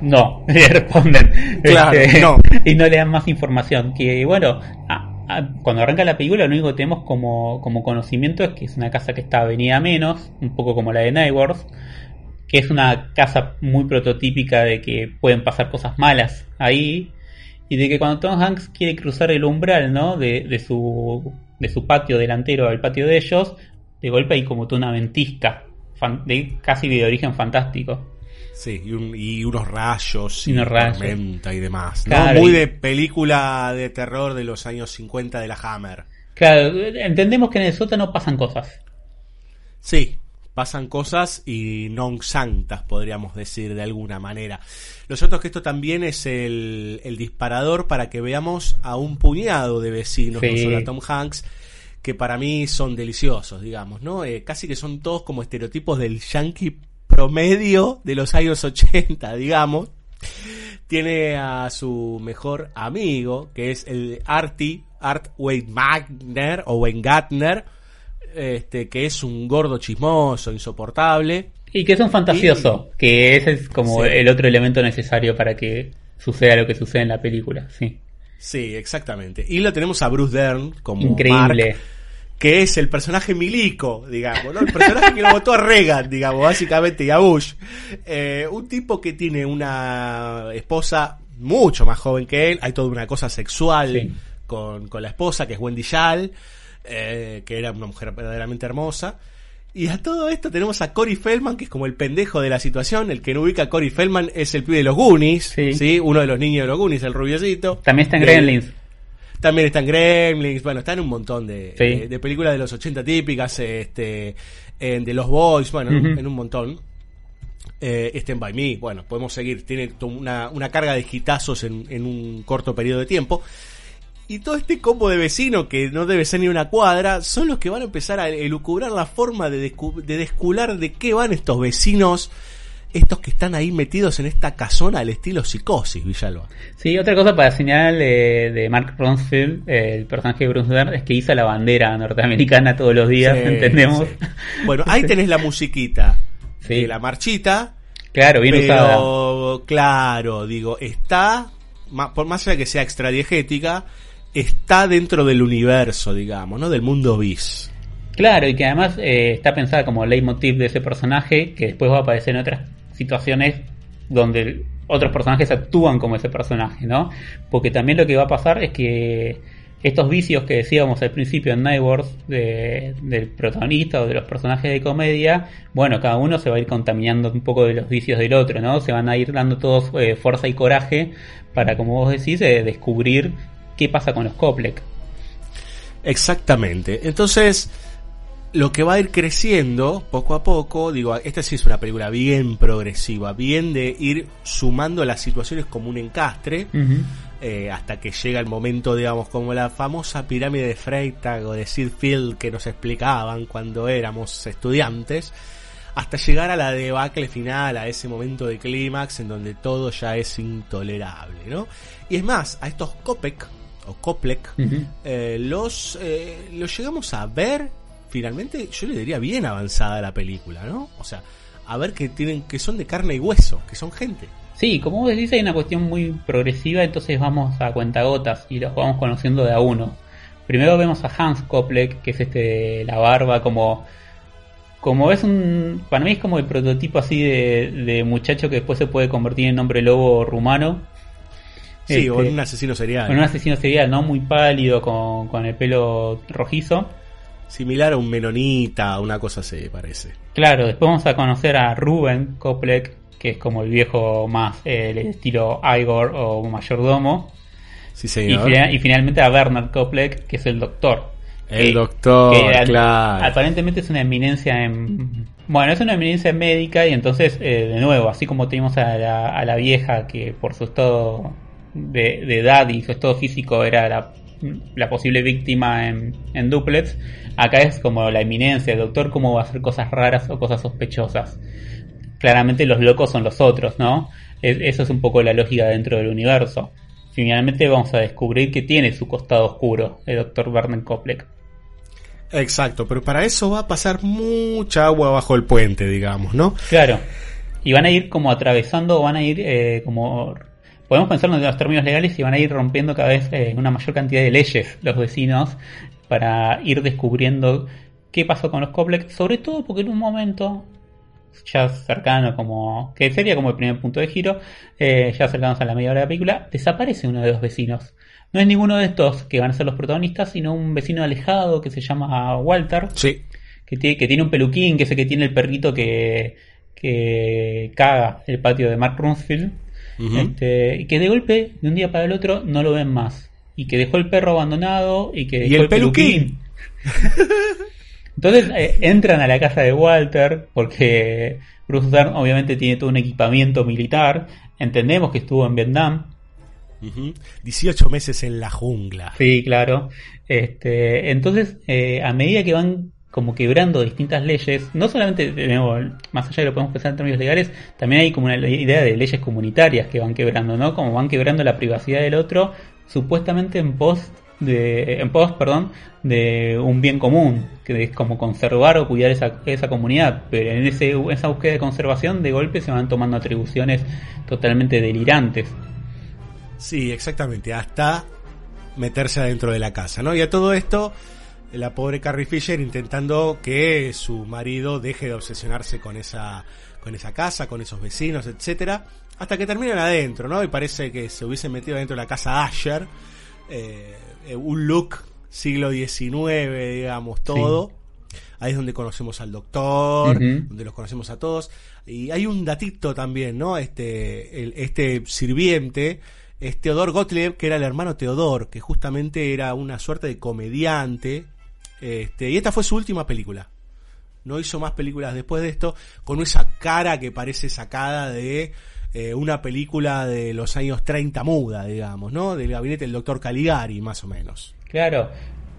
No, *laughs* le responden. Claro, Este, no. *laughs* Y no le dan más información. Que bueno, a- a- cuando arranca la película, lo único que tenemos como, como conocimiento es que es una casa que está avenida menos, un poco como la de Neighbors, que es una casa muy prototípica de que pueden pasar cosas malas ahí. Y de que cuando Tom Hanks quiere cruzar el umbral, ¿no? De, de su, de su patio delantero al patio de ellos, de golpe hay como toda una ventisca, fan- de, casi de origen fantástico. Sí, y, un- y unos rayos y, Y unos rayos. tormenta y demás. ¿no? Claro, Muy y- de película de terror de los años 50 de la Hammer. Claro, entendemos que en el sótano pasan cosas. Sí, pasan cosas y non santas, podríamos decir de alguna manera. Lo cierto es que esto también es el, el disparador para que veamos a un puñado de vecinos, no Sí. solo a Tom Hanks, que para mí son deliciosos, digamos, ¿no? Eh, casi que son todos como estereotipos del yankee promedio de los años 80, *laughs* digamos. Tiene a su mejor amigo, que es el Artie, Art Weingartner, o Weingartner, este, que es un gordo chismoso, insoportable. Y que es un fantasioso, que ese es como Sí. el otro elemento necesario para que suceda lo que sucede en la película, sí. Sí, exactamente. Y lo tenemos a Bruce Dern como Increíble. Mark, que es el personaje milico, digamos, ¿no? El personaje que lo votó a Reagan, digamos, básicamente, y a Bush. Eh, un tipo que tiene una esposa mucho más joven que él, hay toda una cosa sexual Sí. con, con la esposa, que es Wendy Shal, eh, que era una mujer verdaderamente hermosa. Y a todo esto tenemos a Cory Feldman, que es como el pendejo de la situación. El que no ubica a Cory Feldman es el pibe de los Goonies, sí. Uno de los niños de los Goonies, el rubiosito. También está en Del- Gremlins. También está en Gremlins, bueno, está en un montón de, de- de películas de los 80 típicas, este, en de los Boys, bueno, en un montón. Eh, Stand By Me, bueno, podemos seguir, tiene una, una carga de hitazos en, en un corto periodo de tiempo. Y todo este combo de vecinos, que no debe ser ni una cuadra, son los que van a empezar a elucubrar la forma de, descu- de descular de qué van estos vecinos, estos que están ahí metidos en esta casona al estilo psicosis, Villalba. Sí, otra cosa para señalar eh, de Mark Ronfield, eh, el personaje de Bruce Dern, es que hizo la bandera norteamericana todos los días, Sí, ¿entendemos? sí. Bueno, ahí *laughs* tenés la musiquita de la marchita. Claro, bien pero, claro, digo, está, por más allá que sea extradiegética, está dentro del universo, digamos, ¿no? Del mundo bis. Claro, y que además eh, está pensada como leitmotiv de ese personaje, que después va a aparecer en otras situaciones donde otros personajes actúan como ese personaje, ¿no? Porque también lo que va a pasar es que estos vicios que decíamos al principio en Nightwars de- del protagonista o de los personajes de comedia, bueno, cada uno se va a ir contaminando un poco de los vicios del otro, ¿no? Se van a ir dando todos eh, fuerza y coraje para, como vos decís, eh, descubrir qué pasa con los Koplek. Exactamente. Entonces, lo que va a ir creciendo poco a poco, digo, esta sí es una película bien progresiva, bien de ir sumando las situaciones como un encastre, eh, hasta que llega el momento, digamos, como la famosa pirámide de Freytag o de Sid Field que nos explicaban cuando éramos estudiantes, hasta llegar a la debacle final, a ese momento de clímax en donde todo ya es intolerable, ¿no? Y es más, a estos Kopek, o Koplek, eh, los, eh, los llegamos a ver finalmente, yo le diría bien avanzada la película, ¿no? O sea, a ver que tienen, que son de carne y hueso, que son gente. Sí, como vos decís, hay una cuestión muy progresiva, entonces vamos a cuentagotas y los vamos conociendo de a uno. Primero vemos a Hans Koplek, que es este de la barba, como. Como es un. Para mí es como el prototipo así de, de muchacho que después se puede convertir en hombre lobo rumano. Sí, o Este, en un asesino serial. En un asesino serial, ¿no? Muy pálido, con, con el pelo rojizo. Similar a un menonita, una cosa así, parece. Claro, después vamos a conocer a Ruben Koplek, que es como el viejo más eh, el estilo Igor o mayordomo. Sí, Y, señor. fina- y finalmente a Bernard Koplek, que es el doctor. El doctor, claro. Aparentemente es una eminencia en... Bueno, es una eminencia médica y entonces, eh, de nuevo, así como tenemos a la, a la vieja que por su estado de, de edad y su estado físico era la, la posible víctima en, en Duplex, acá es como la eminencia, el doctor cómo va a hacer cosas raras o cosas sospechosas. Claramente los locos son los otros, ¿no? Es- eso es un poco la lógica dentro del universo. Finalmente vamos a descubrir que tiene su costado oscuro, el doctor Bernard Koplek. Exacto, pero para eso va a pasar mucha agua bajo el puente, digamos, ¿no? Claro. Y van a ir como atravesando, van a ir eh, como... Podemos pensar en los términos legales y van a ir rompiendo cada vez eh, una mayor cantidad de leyes los vecinos para ir descubriendo qué pasó con los Koplek, sobre todo porque en un momento ya cercano como que sería como el primer punto de giro eh, ya cercanos a la media hora de la película desaparece uno de los vecinos no es ninguno de estos que van a ser los protagonistas sino un vecino alejado que se llama Walter sí. que, tiene, que tiene un peluquín que es el que tiene el perrito que, que caga el patio de Mark Rumsfeld Este, y que de golpe de un día para el otro no lo ven más y que dejó el perro abandonado y que Y el peluquín. *laughs* entonces eh, entran a la casa de Walter porque Bruce Dern obviamente tiene todo un equipamiento militar. Entendemos que estuvo en Vietnam. Ujú. 18 meses en la jungla. Sí, claro. Este, entonces, eh, a medida que van como quebrando distintas leyes, no solamente más allá de lo que podemos pensar en términos legales, también hay como una idea de leyes comunitarias que van quebrando, ¿no? Como van quebrando la privacidad del otro, supuestamente en pos de, en pos, perdón, de un bien común, que es como conservar o cuidar esa, esa comunidad, pero en ese, esa búsqueda de conservación de golpe se van tomando atribuciones totalmente delirantes. Sí, exactamente, hasta meterse adentro de la casa, ¿no? Y a todo esto, la pobre Carrie Fisher intentando que su marido deje de obsesionarse con esa, con esa casa, con esos vecinos, etcétera, hasta que terminan adentro, ¿no? Y parece que se hubiesen metido dentro de la casa Asher, eh, eh, un look siglo XIX, digamos, todo. ahí es donde conocemos al doctor, donde los conocemos a todos. Y hay un datito también, ¿no? Este, el- este sirviente es Theodor Gottlieb, que era el hermano Teodor, que justamente era una suerte de comediante. Este, y esta fue su última película. No hizo más películas después de esto, con esa cara que parece sacada de eh, una película de los años 30 muda, digamos, ¿no? Del gabinete del doctor Caligari, más o menos. Claro,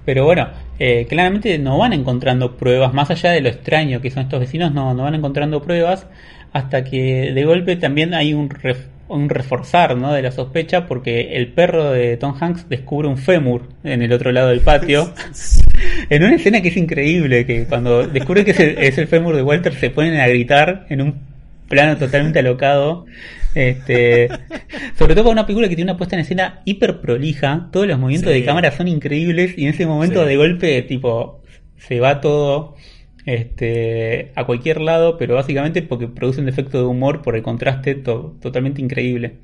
pero bueno, eh, claramente no van encontrando pruebas, más allá de lo extraño que son estos vecinos, no, no van encontrando pruebas hasta que de golpe también hay un, ref- un reforzar ¿no? de la sospecha porque el perro de Tom Hanks descubre un fémur en el otro lado del patio. *laughs* *laughs* en una escena que es increíble, que cuando descubre que es el, es el fémur de Walter se ponen a gritar en un plano totalmente alocado. Este, sobre todo con una película que tiene una puesta en escena hiper prolija, todos los movimientos Sí. de cámara son increíbles y en ese momento Sí. de golpe tipo se va todo este a cualquier lado, pero básicamente porque produce un efecto de humor por el contraste to- totalmente increíble.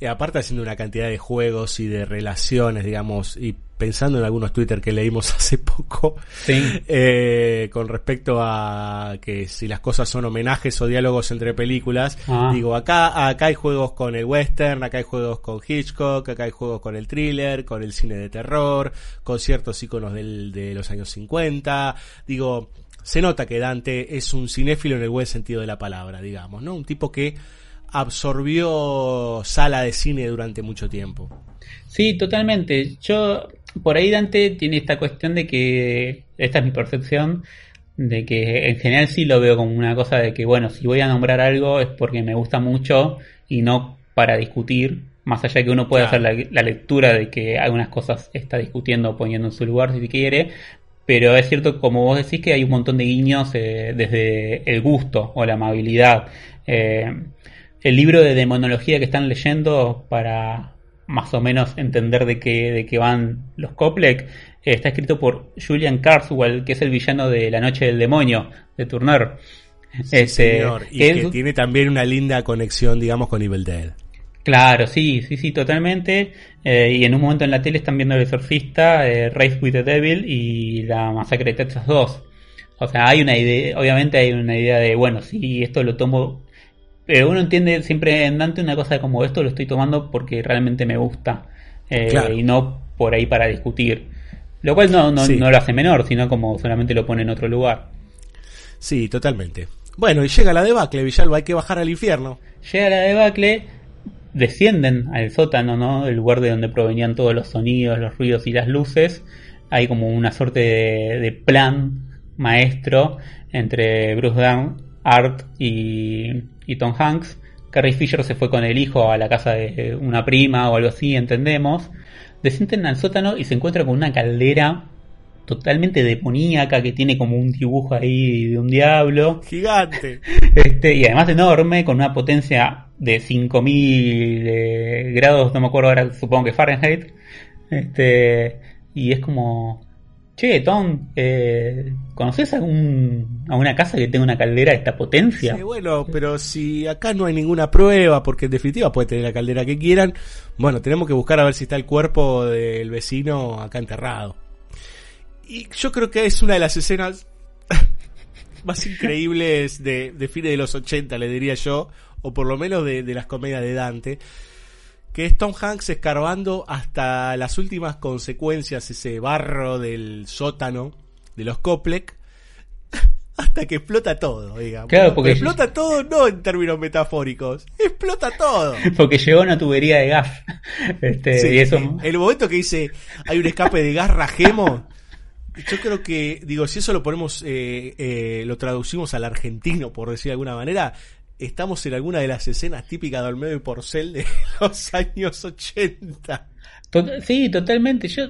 Y aparte haciendo una cantidad de juegos y de relaciones, digamos, y pensando en algunos Twitter que leímos *laughs* hace poco, Sí. eh, con respecto a que si las cosas son homenajes o diálogos entre películas, Ah. digo, acá, acá hay juegos con el western, acá hay juegos con Hitchcock, acá hay juegos con el thriller, con el cine de terror, con ciertos iconos del, de los años 50, digo, se nota que Dante es un cinéfilo en el buen sentido de la palabra, digamos, ¿no? Un tipo que absorbió sala de cine durante mucho tiempo. Sí, totalmente. Yo, por ahí Dante tiene esta cuestión de que, esta es mi percepción, de que en general sí lo veo como una cosa de que, bueno, si voy a nombrar algo es porque me gusta mucho y no para discutir, más allá de que uno pueda Claro. hacer la, la lectura de que algunas cosas está discutiendo o poniendo en su lugar si quiere, pero es cierto, como vos decís, que hay un montón de guiños eh, desde el gusto o la amabilidad. Eh, el libro de demonología que están leyendo para más o menos entender de qué, de qué van los Coplec, eh, está escrito por Julian Carswell, que es el villano de La Noche del Demonio, de Turner. Sí, Este, señor. Y que tiene también una linda conexión, digamos, con Evil Dead. Claro, sí, sí, sí, totalmente. Eh, y en un momento en la tele están viendo El Exorcista, eh, Race with the Devil y La Masacre de Texas 2. O sea, hay una idea, obviamente hay una idea de, bueno, sí, esto lo tomo. Pero uno entiende siempre en Dante una cosa como esto lo estoy tomando porque realmente me gusta. eh, Claro. Y no por ahí para discutir. Lo cual no, no, Sí. no lo hace menor, sino como solamente lo pone en otro lugar. Sí, totalmente. Bueno, y llega la debacle, Villalba, hay que bajar al infierno. Llega la debacle, descienden al sótano, ¿no? El lugar de donde provenían todos los sonidos, los ruidos y las luces. Hay como una suerte de, de plan maestro entre Bruce Dern, Art y, y Tom Hanks. Carrie Fisher se fue con el hijo a la casa de una prima o algo así, entendemos. Descienden al sótano y se encuentran con una caldera totalmente demoníaca que tiene como un dibujo ahí de un diablo. Gigante. *laughs* Este, y además enorme, con una potencia de 5000 eh, grados, no me acuerdo ahora, supongo que Fahrenheit. Este, y es como, che, Tom, eh, ¿conoces algún, alguna casa que tenga una caldera de esta potencia? Sí, bueno, pero si acá no hay ninguna prueba, porque en definitiva puede tener la caldera que quieran, bueno, tenemos que buscar a ver si está el cuerpo del vecino acá enterrado. Y yo creo que es una de las escenas *laughs* más increíbles de, de fines de los 80, le diría yo, o por lo menos de, de las comedias de Dante, que es Tom Hanks escarbando hasta las últimas consecuencias, ese barro del sótano de los Coplec, *laughs* hasta que explota todo, digamos. Claro, porque- explota *laughs* todo no en términos metafóricos, explota todo. *laughs* Porque llegó una tubería de gas. Este, Sí, y eso, El momento que dice hay un escape de gas rajemo, yo creo que, digo, si eso lo ponemos, eh, eh, lo traducimos al argentino, por decir de alguna manera, estamos en alguna de las escenas típicas de Olmedo y Porcel de *laughs* los años 80. To- sí, totalmente. Yo,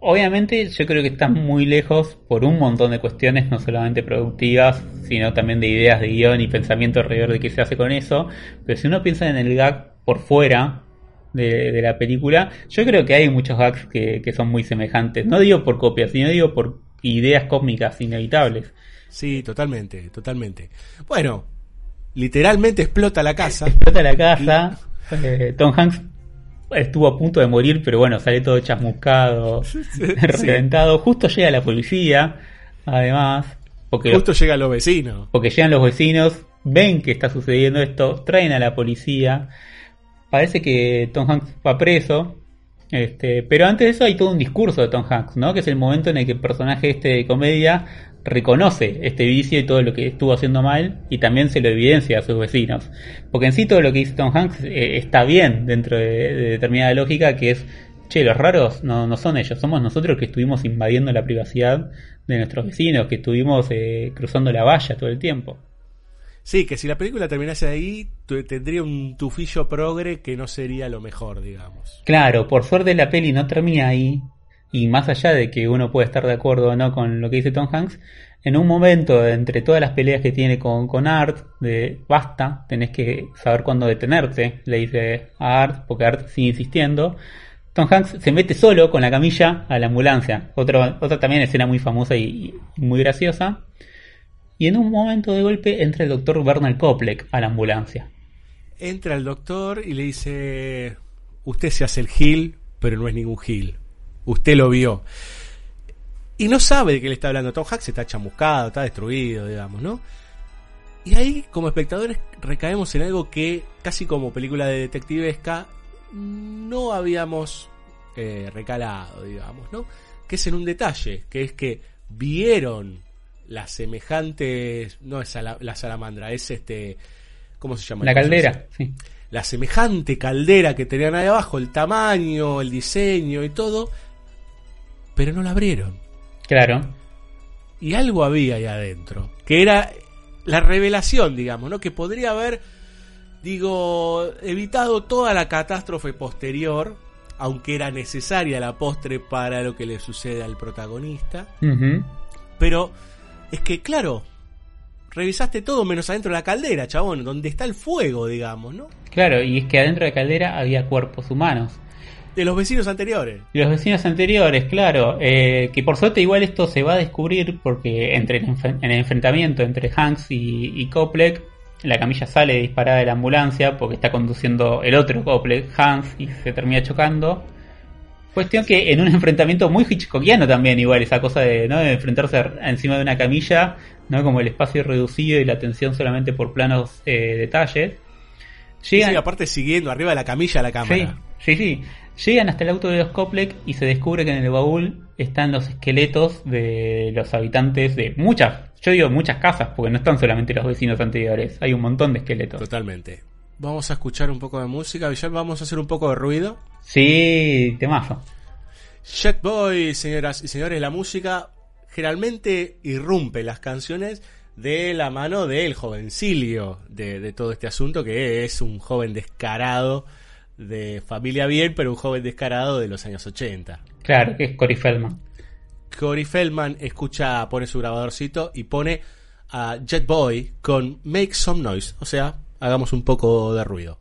obviamente, yo creo que están muy lejos por un montón de cuestiones, no solamente productivas, sino también de ideas de guion y pensamiento alrededor de qué se hace con eso. Pero si uno piensa en el gag por fuera de, de la película, yo creo que hay muchos gags que, que son muy semejantes. No digo por copias, sino digo por ideas cómicas inevitables. Sí, totalmente, totalmente. Bueno, literalmente explota la casa. Explota la casa. eh, Tom Hanks estuvo a punto de morir, pero bueno, sale todo chasmuscado, *laughs* reventado. Justo llega la policía, además. Porque Justo llegan los vecinos. Porque llegan los vecinos, ven que está sucediendo esto, traen a la policía. Parece que Tom Hanks va preso. Este, pero antes de eso hay todo un discurso de Tom Hanks, ¿no? Que es el momento en el que el personaje este de comedia reconoce este vicio y todo lo que estuvo haciendo mal y también se lo evidencia a sus vecinos. Porque en sí todo lo que dice Tom Hanks eh, está bien dentro de, de determinada lógica que es, che, los raros no, no son ellos, somos nosotros que estuvimos invadiendo la privacidad de nuestros vecinos, que estuvimos eh, cruzando la valla todo el tiempo. Sí, que si la película terminase ahí, tendría un tufillo progre que no sería lo mejor, digamos. Claro, por suerte la peli no termina ahí. Y más allá de que uno puede estar de acuerdo o no con lo que dice Tom Hanks, en un momento, entre todas las peleas que tiene con, con Art, de basta, tenés que saber cuándo detenerte, le dice a Art, porque Art sigue insistiendo. Tom Hanks se mete solo con la camilla a la ambulancia. Otro, otra también escena muy famosa y, muy graciosa. Y en un momento de golpe entra el doctor Bernal Kopleck a la ambulancia. Entra el doctor y le dice, usted se hace el gil, pero no es ningún gil. Usted lo vio. Y no sabe de qué le está hablando. Tom Hanks está chamuscado, está destruido, digamos, ¿no? Y ahí, como espectadores, recaemos en algo que, casi como película de detectivesca, no habíamos eh, recalado, digamos, ¿no? Que es en un detalle, que es que vieron las semejantes, no es sala- la salamandra, es este, ¿cómo se llama? La caldera, sí. La semejante caldera que tenían ahí abajo, el tamaño, el diseño y todo, pero no la abrieron. Claro. Y algo había ahí adentro, que era la revelación, digamos, ¿no? Que podría haber, digo, evitado toda la catástrofe posterior, aunque era necesaria la postre para lo que le sucede al protagonista. Pero es que, claro, revisaste todo menos adentro de la caldera, chabón, donde está el fuego, digamos, ¿no? Claro, y es que adentro de la caldera había cuerpos humanos. De los vecinos anteriores. Y los vecinos anteriores, claro, eh, que por suerte igual esto se va a descubrir porque entre el, enf- el enfrentamiento entre Hanks y, y Kopleck, la camilla sale disparada de la ambulancia porque está conduciendo el otro Kopleck, Hans, y se termina chocando. Cuestión que en un enfrentamiento muy hitchcockiano también, igual, esa cosa de, ¿no? de enfrentarse encima de una camilla, ¿no? como el espacio reducido y la atención solamente por planos eh, detalles. Llegan, Sí, aparte siguiendo arriba de la camilla a la cámara. Sí, sí, sí. Llegan hasta el auto de los Kopleck y se descubre que en el baúl están los esqueletos de los habitantes de muchas, yo digo muchas casas, porque no están solamente los vecinos anteriores, hay un montón de esqueletos. Totalmente. Vamos a escuchar un poco de música, Villal, vamos a hacer un poco de ruido. Sí, temazo. Jack Boy, señoras y señores, la música generalmente irrumpe las canciones de la mano del jovencilio de, de todo este asunto, que es un joven descarado de familia bien, pero un joven descarado de los años 80. Claro, que es Cory Feldman. Corey Feldman escucha, pone su grabadorcito y pone a Jet Boy con Make Some Noise, o sea, hagamos un poco de ruido.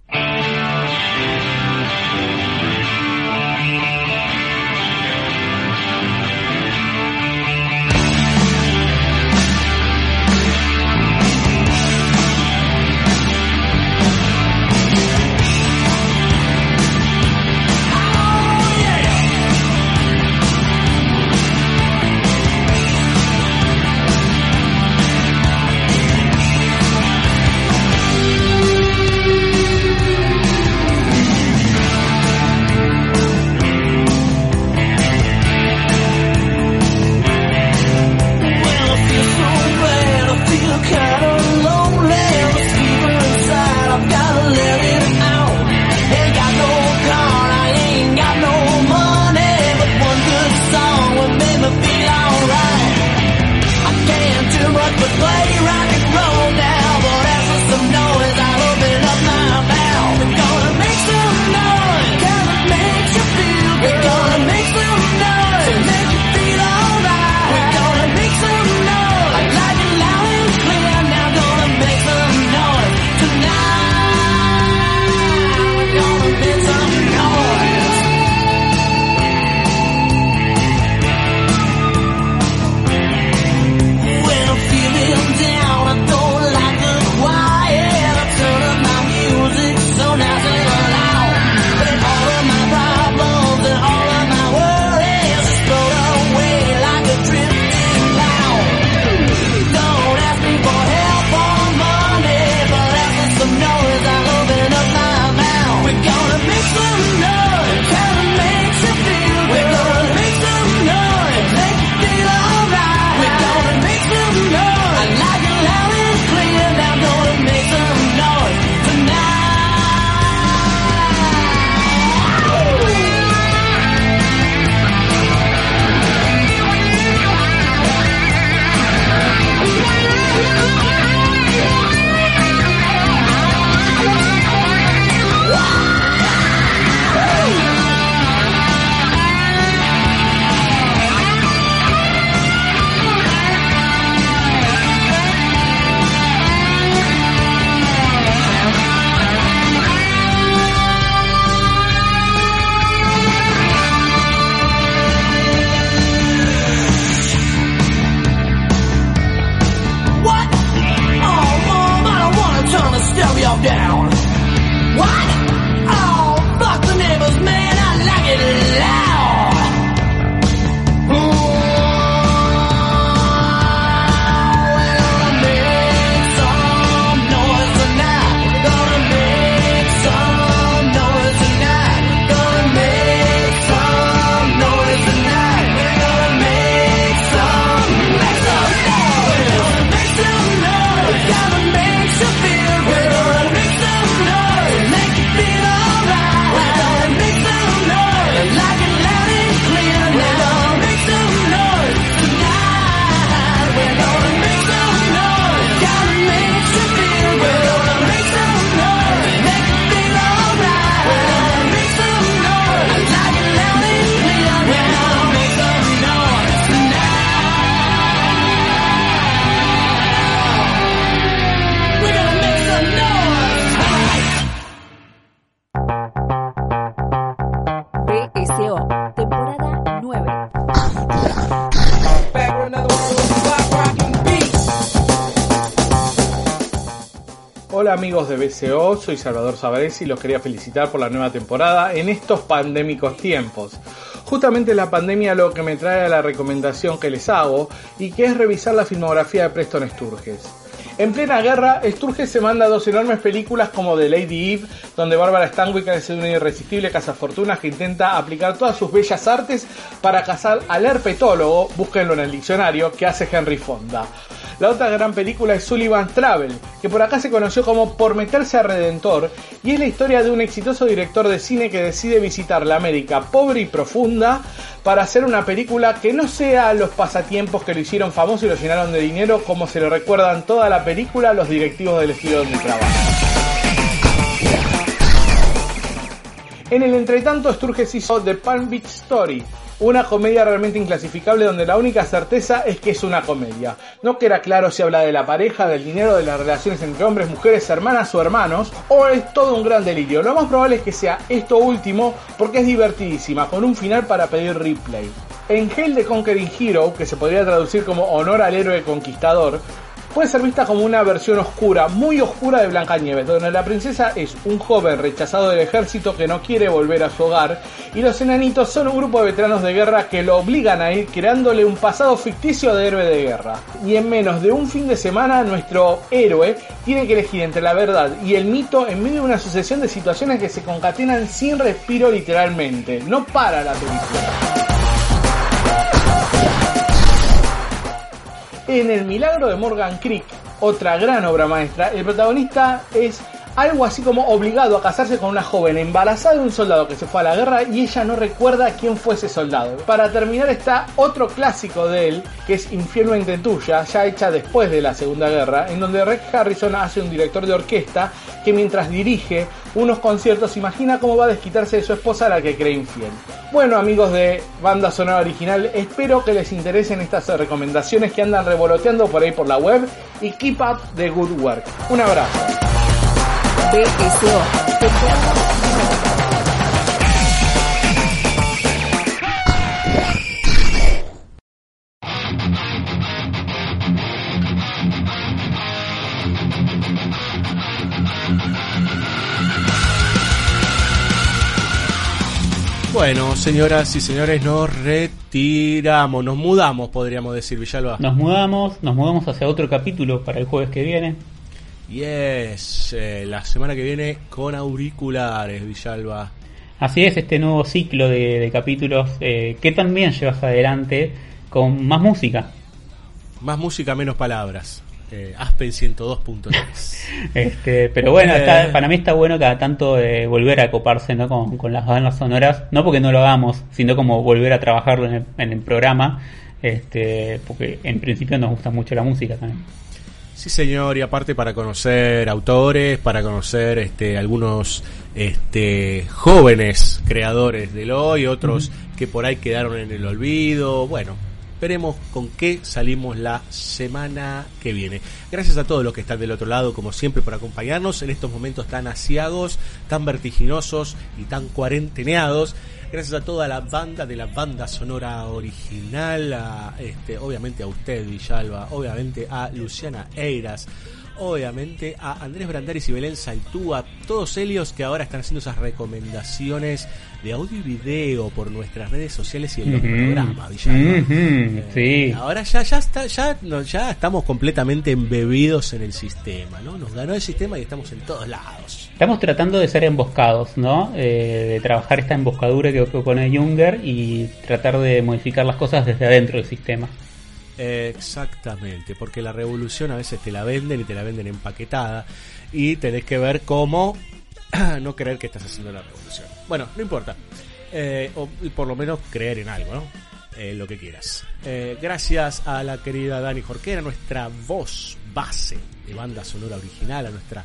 BCO, soy Salvador Savaresi y los quería felicitar por la nueva temporada en estos pandémicos tiempos. Justamente la pandemia lo que me trae a la recomendación que les hago y que es revisar la filmografía de Preston Sturges. En plena guerra, Sturges se manda dos enormes películas como The Lady Eve, donde Barbara Stanwyck hace una irresistible cazafortunas que intenta aplicar todas sus bellas artes para cazar al herpetólogo, búsquenlo en el diccionario, que hace Henry Fonda. La otra gran película es Sullivan Travel, que por acá se conoció como Por meterse a Redentor, y es la historia de un exitoso director de cine que decide visitar la América pobre y profunda para hacer una película que no sea los pasatiempos que lo hicieron famoso y lo llenaron de dinero como se lo recuerdan toda la película los directivos del estilo donde trabaja. En el entretanto, Sturges hizo The Palm Beach Story, una comedia realmente inclasificable donde la única certeza es que es una comedia. No queda claro si habla de la pareja, del dinero, de las relaciones entre hombres, mujeres, hermanas o hermanos, o es todo un gran delirio. Lo más probable es que sea esto último porque es divertidísima, con un final para pedir replay. En Hell the Conquering Hero, que se podría traducir como Honor al héroe conquistador, puede ser vista como una versión oscura, muy oscura de Blancanieves, donde la princesa es un joven rechazado del ejército que no quiere volver a su hogar y los enanitos son un grupo de veteranos de guerra que lo obligan a ir creándole un pasado ficticio de héroe de guerra. Y en menos de un fin de semana nuestro héroe tiene que elegir entre la verdad y el mito en medio de una sucesión de situaciones que se concatenan sin respiro literalmente. No para la película. En El Milagro de Morgan Creek, otra gran obra maestra, el protagonista es algo así como obligado a casarse con una joven embarazada de un soldado que se fue a la guerra y ella no recuerda quién fue ese soldado. Para terminar está otro clásico de él, que es Infierno en Tuya, ya hecha después de la Segunda Guerra, en donde Rex Harrison hace un director de orquesta que mientras dirige unos conciertos imagina cómo va a desquitarse de su esposa a la que cree infiel. Bueno amigos de Banda Sonora Original, espero que les interesen estas recomendaciones que andan revoloteando por ahí por la web y keep up the good work. Un abrazo. Bueno, señoras y señores, nos retiramos, nos mudamos, podríamos decir, Villalba. Nos mudamos, nos mudamos hacia otro capítulo para el jueves que viene. Yes, eh, la semana que viene con auriculares, Villalba. Así es, este nuevo ciclo de, de capítulos eh, que también llevas adelante con más música. Más música, menos palabras. Eh, Aspen 102.3. *laughs* este, pero bueno, Eh. está- para mí está bueno cada tanto eh, volver a coparse ¿no? con, con las bandas sonoras, no porque no lo hagamos, sino como volver a trabajarlo en el, en el programa, este, porque en principio nos gusta mucho la música también. Sí, señor, y aparte para conocer autores, para conocer este, algunos este, jóvenes creadores del hoy, otros que por ahí quedaron en el olvido. Bueno, veremos con qué salimos la semana que viene. Gracias a todos los que están del otro lado, como siempre, por acompañarnos en estos momentos tan asiados, tan vertiginosos y tan cuarenteneados. Gracias a toda la banda de la banda sonora original, a, este, obviamente a usted, Villalba, obviamente a Luciana Eiras, obviamente a Andrés Brandaris y Belén Saltúa, todos ellos que ahora están haciendo esas recomendaciones de audio y video por nuestras redes sociales y en los programas, Villalba. Eh, sí. Ahora ya, ya está, ya, no, ya estamos completamente embebidos en el sistema, ¿no? Nos ganó el sistema y estamos en todos lados. Estamos tratando de ser emboscados, ¿no? Eh, de trabajar esta emboscadura que propone Junger y tratar de modificar las cosas desde adentro del sistema. Exactamente, porque la revolución a veces te la venden y te la venden empaquetada y tenés que ver cómo *clears throat* no creer que estás haciendo la revolución. Bueno, no importa. Eh, o por lo menos creer en algo, ¿no? Eh, lo que quieras. Eh, gracias a la querida Dani Jorquera, nuestra voz base de banda sonora original, a nuestra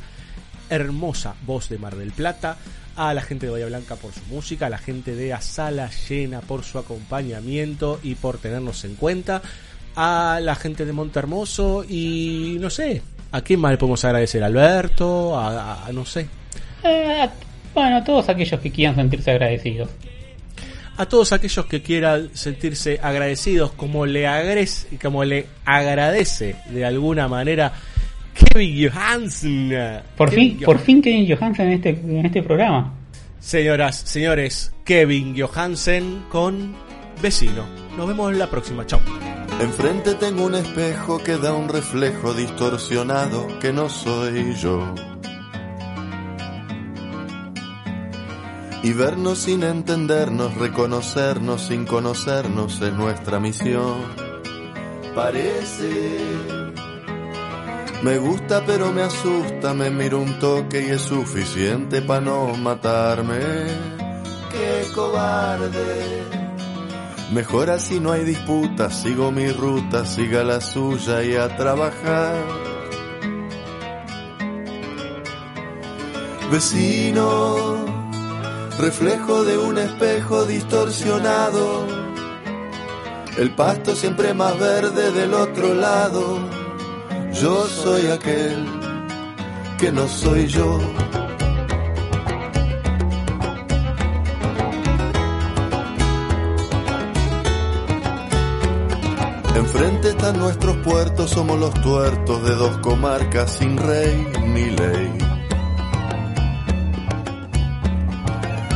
hermosa voz de Mar del Plata, a la gente de Bahía Blanca por su música, a la gente de A Sala Llena por su acompañamiento y por tenernos en cuenta, a la gente de Montermoso y no sé, ¿a quién más le podemos agradecer? ¿A Alberto? A, a- no sé. Eh, bueno, todos aquellos que quieran sentirse agradecidos. A todos aquellos que quieran sentirse agradecidos, como le, agres, como le agradece de alguna manera Kevin Johansen. Por Kevin fin, por fin Kevin Johansen en este, en este programa. Señoras, señores, Kevin Johansen con Vecino. Nos vemos en la próxima. Chao. Enfrente tengo un espejo que da un reflejo distorsionado que no soy yo. Y vernos sin entendernos, reconocernos sin conocernos es nuestra misión. Parece. Me gusta pero me asusta, me miro un toque y es suficiente para no matarme. Qué cobarde. Mejor así no hay disputa, sigo mi ruta, siga la suya y a trabajar. Vecino, reflejo de un espejo distorsionado, el pasto siempre más verde del otro lado. Yo soy aquel que no soy yo. Enfrente están nuestros puertos, somos los tuertos de dos comarcas sin rey ni ley.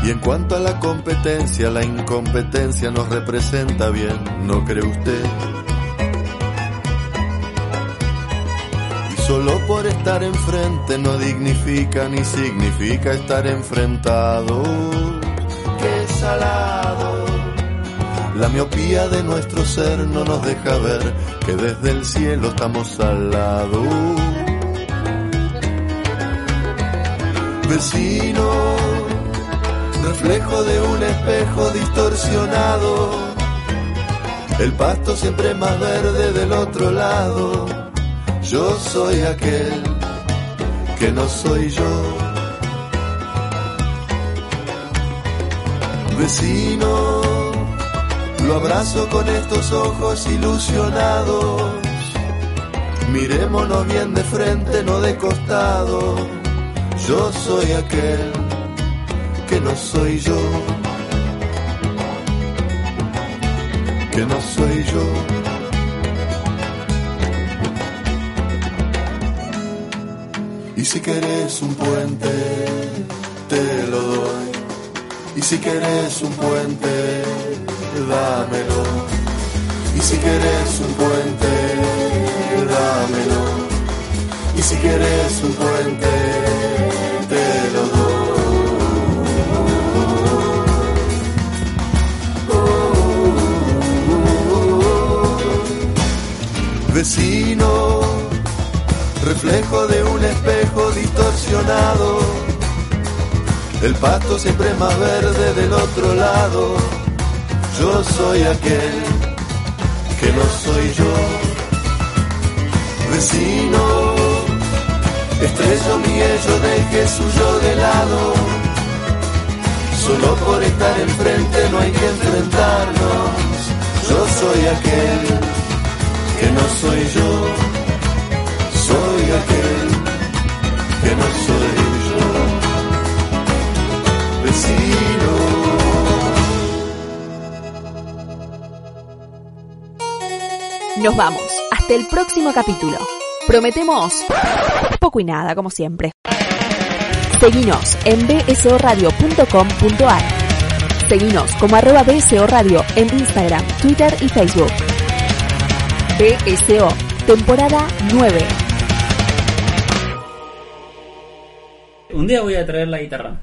Y en cuanto a la competencia, la incompetencia nos representa bien, ¿no cree usted? Solo por estar enfrente no dignifica ni significa estar enfrentado. ¡Qué salado! La miopía de nuestro ser no nos deja ver que desde el cielo estamos al lado. Vecino, reflejo de un espejo distorsionado. El pasto siempre más verde del otro lado. Yo soy aquel que no soy yo. Vecino, lo abrazo con estos ojos ilusionados. Mirémonos bien de frente, no de costado. Yo soy aquel que no soy yo. Que no soy yo. Y si querés un puente, te lo doy. Y si querés un puente, dámelo. Y si querés un puente, dámelo. Y si querés un puente, te lo doy. Vecino, reflejo de un espejo distorsionado. El pasto siempre más verde del otro lado. Yo soy aquel que no soy yo. Vecino, estrello mi ello deje suyo de lado. Solo por estar enfrente no hay que enfrentarnos. Yo soy aquel que no soy yo. Aquel que no soy yo. Vecino. Nos vamos. Hasta el próximo capítulo. Prometemos poco y nada, como siempre. Seguinos en bsoradio.com.ar. Seguinos como arroba BSO Radio en Instagram, Twitter y Facebook. BSO, temporada 9. Un día voy a traer la guitarra.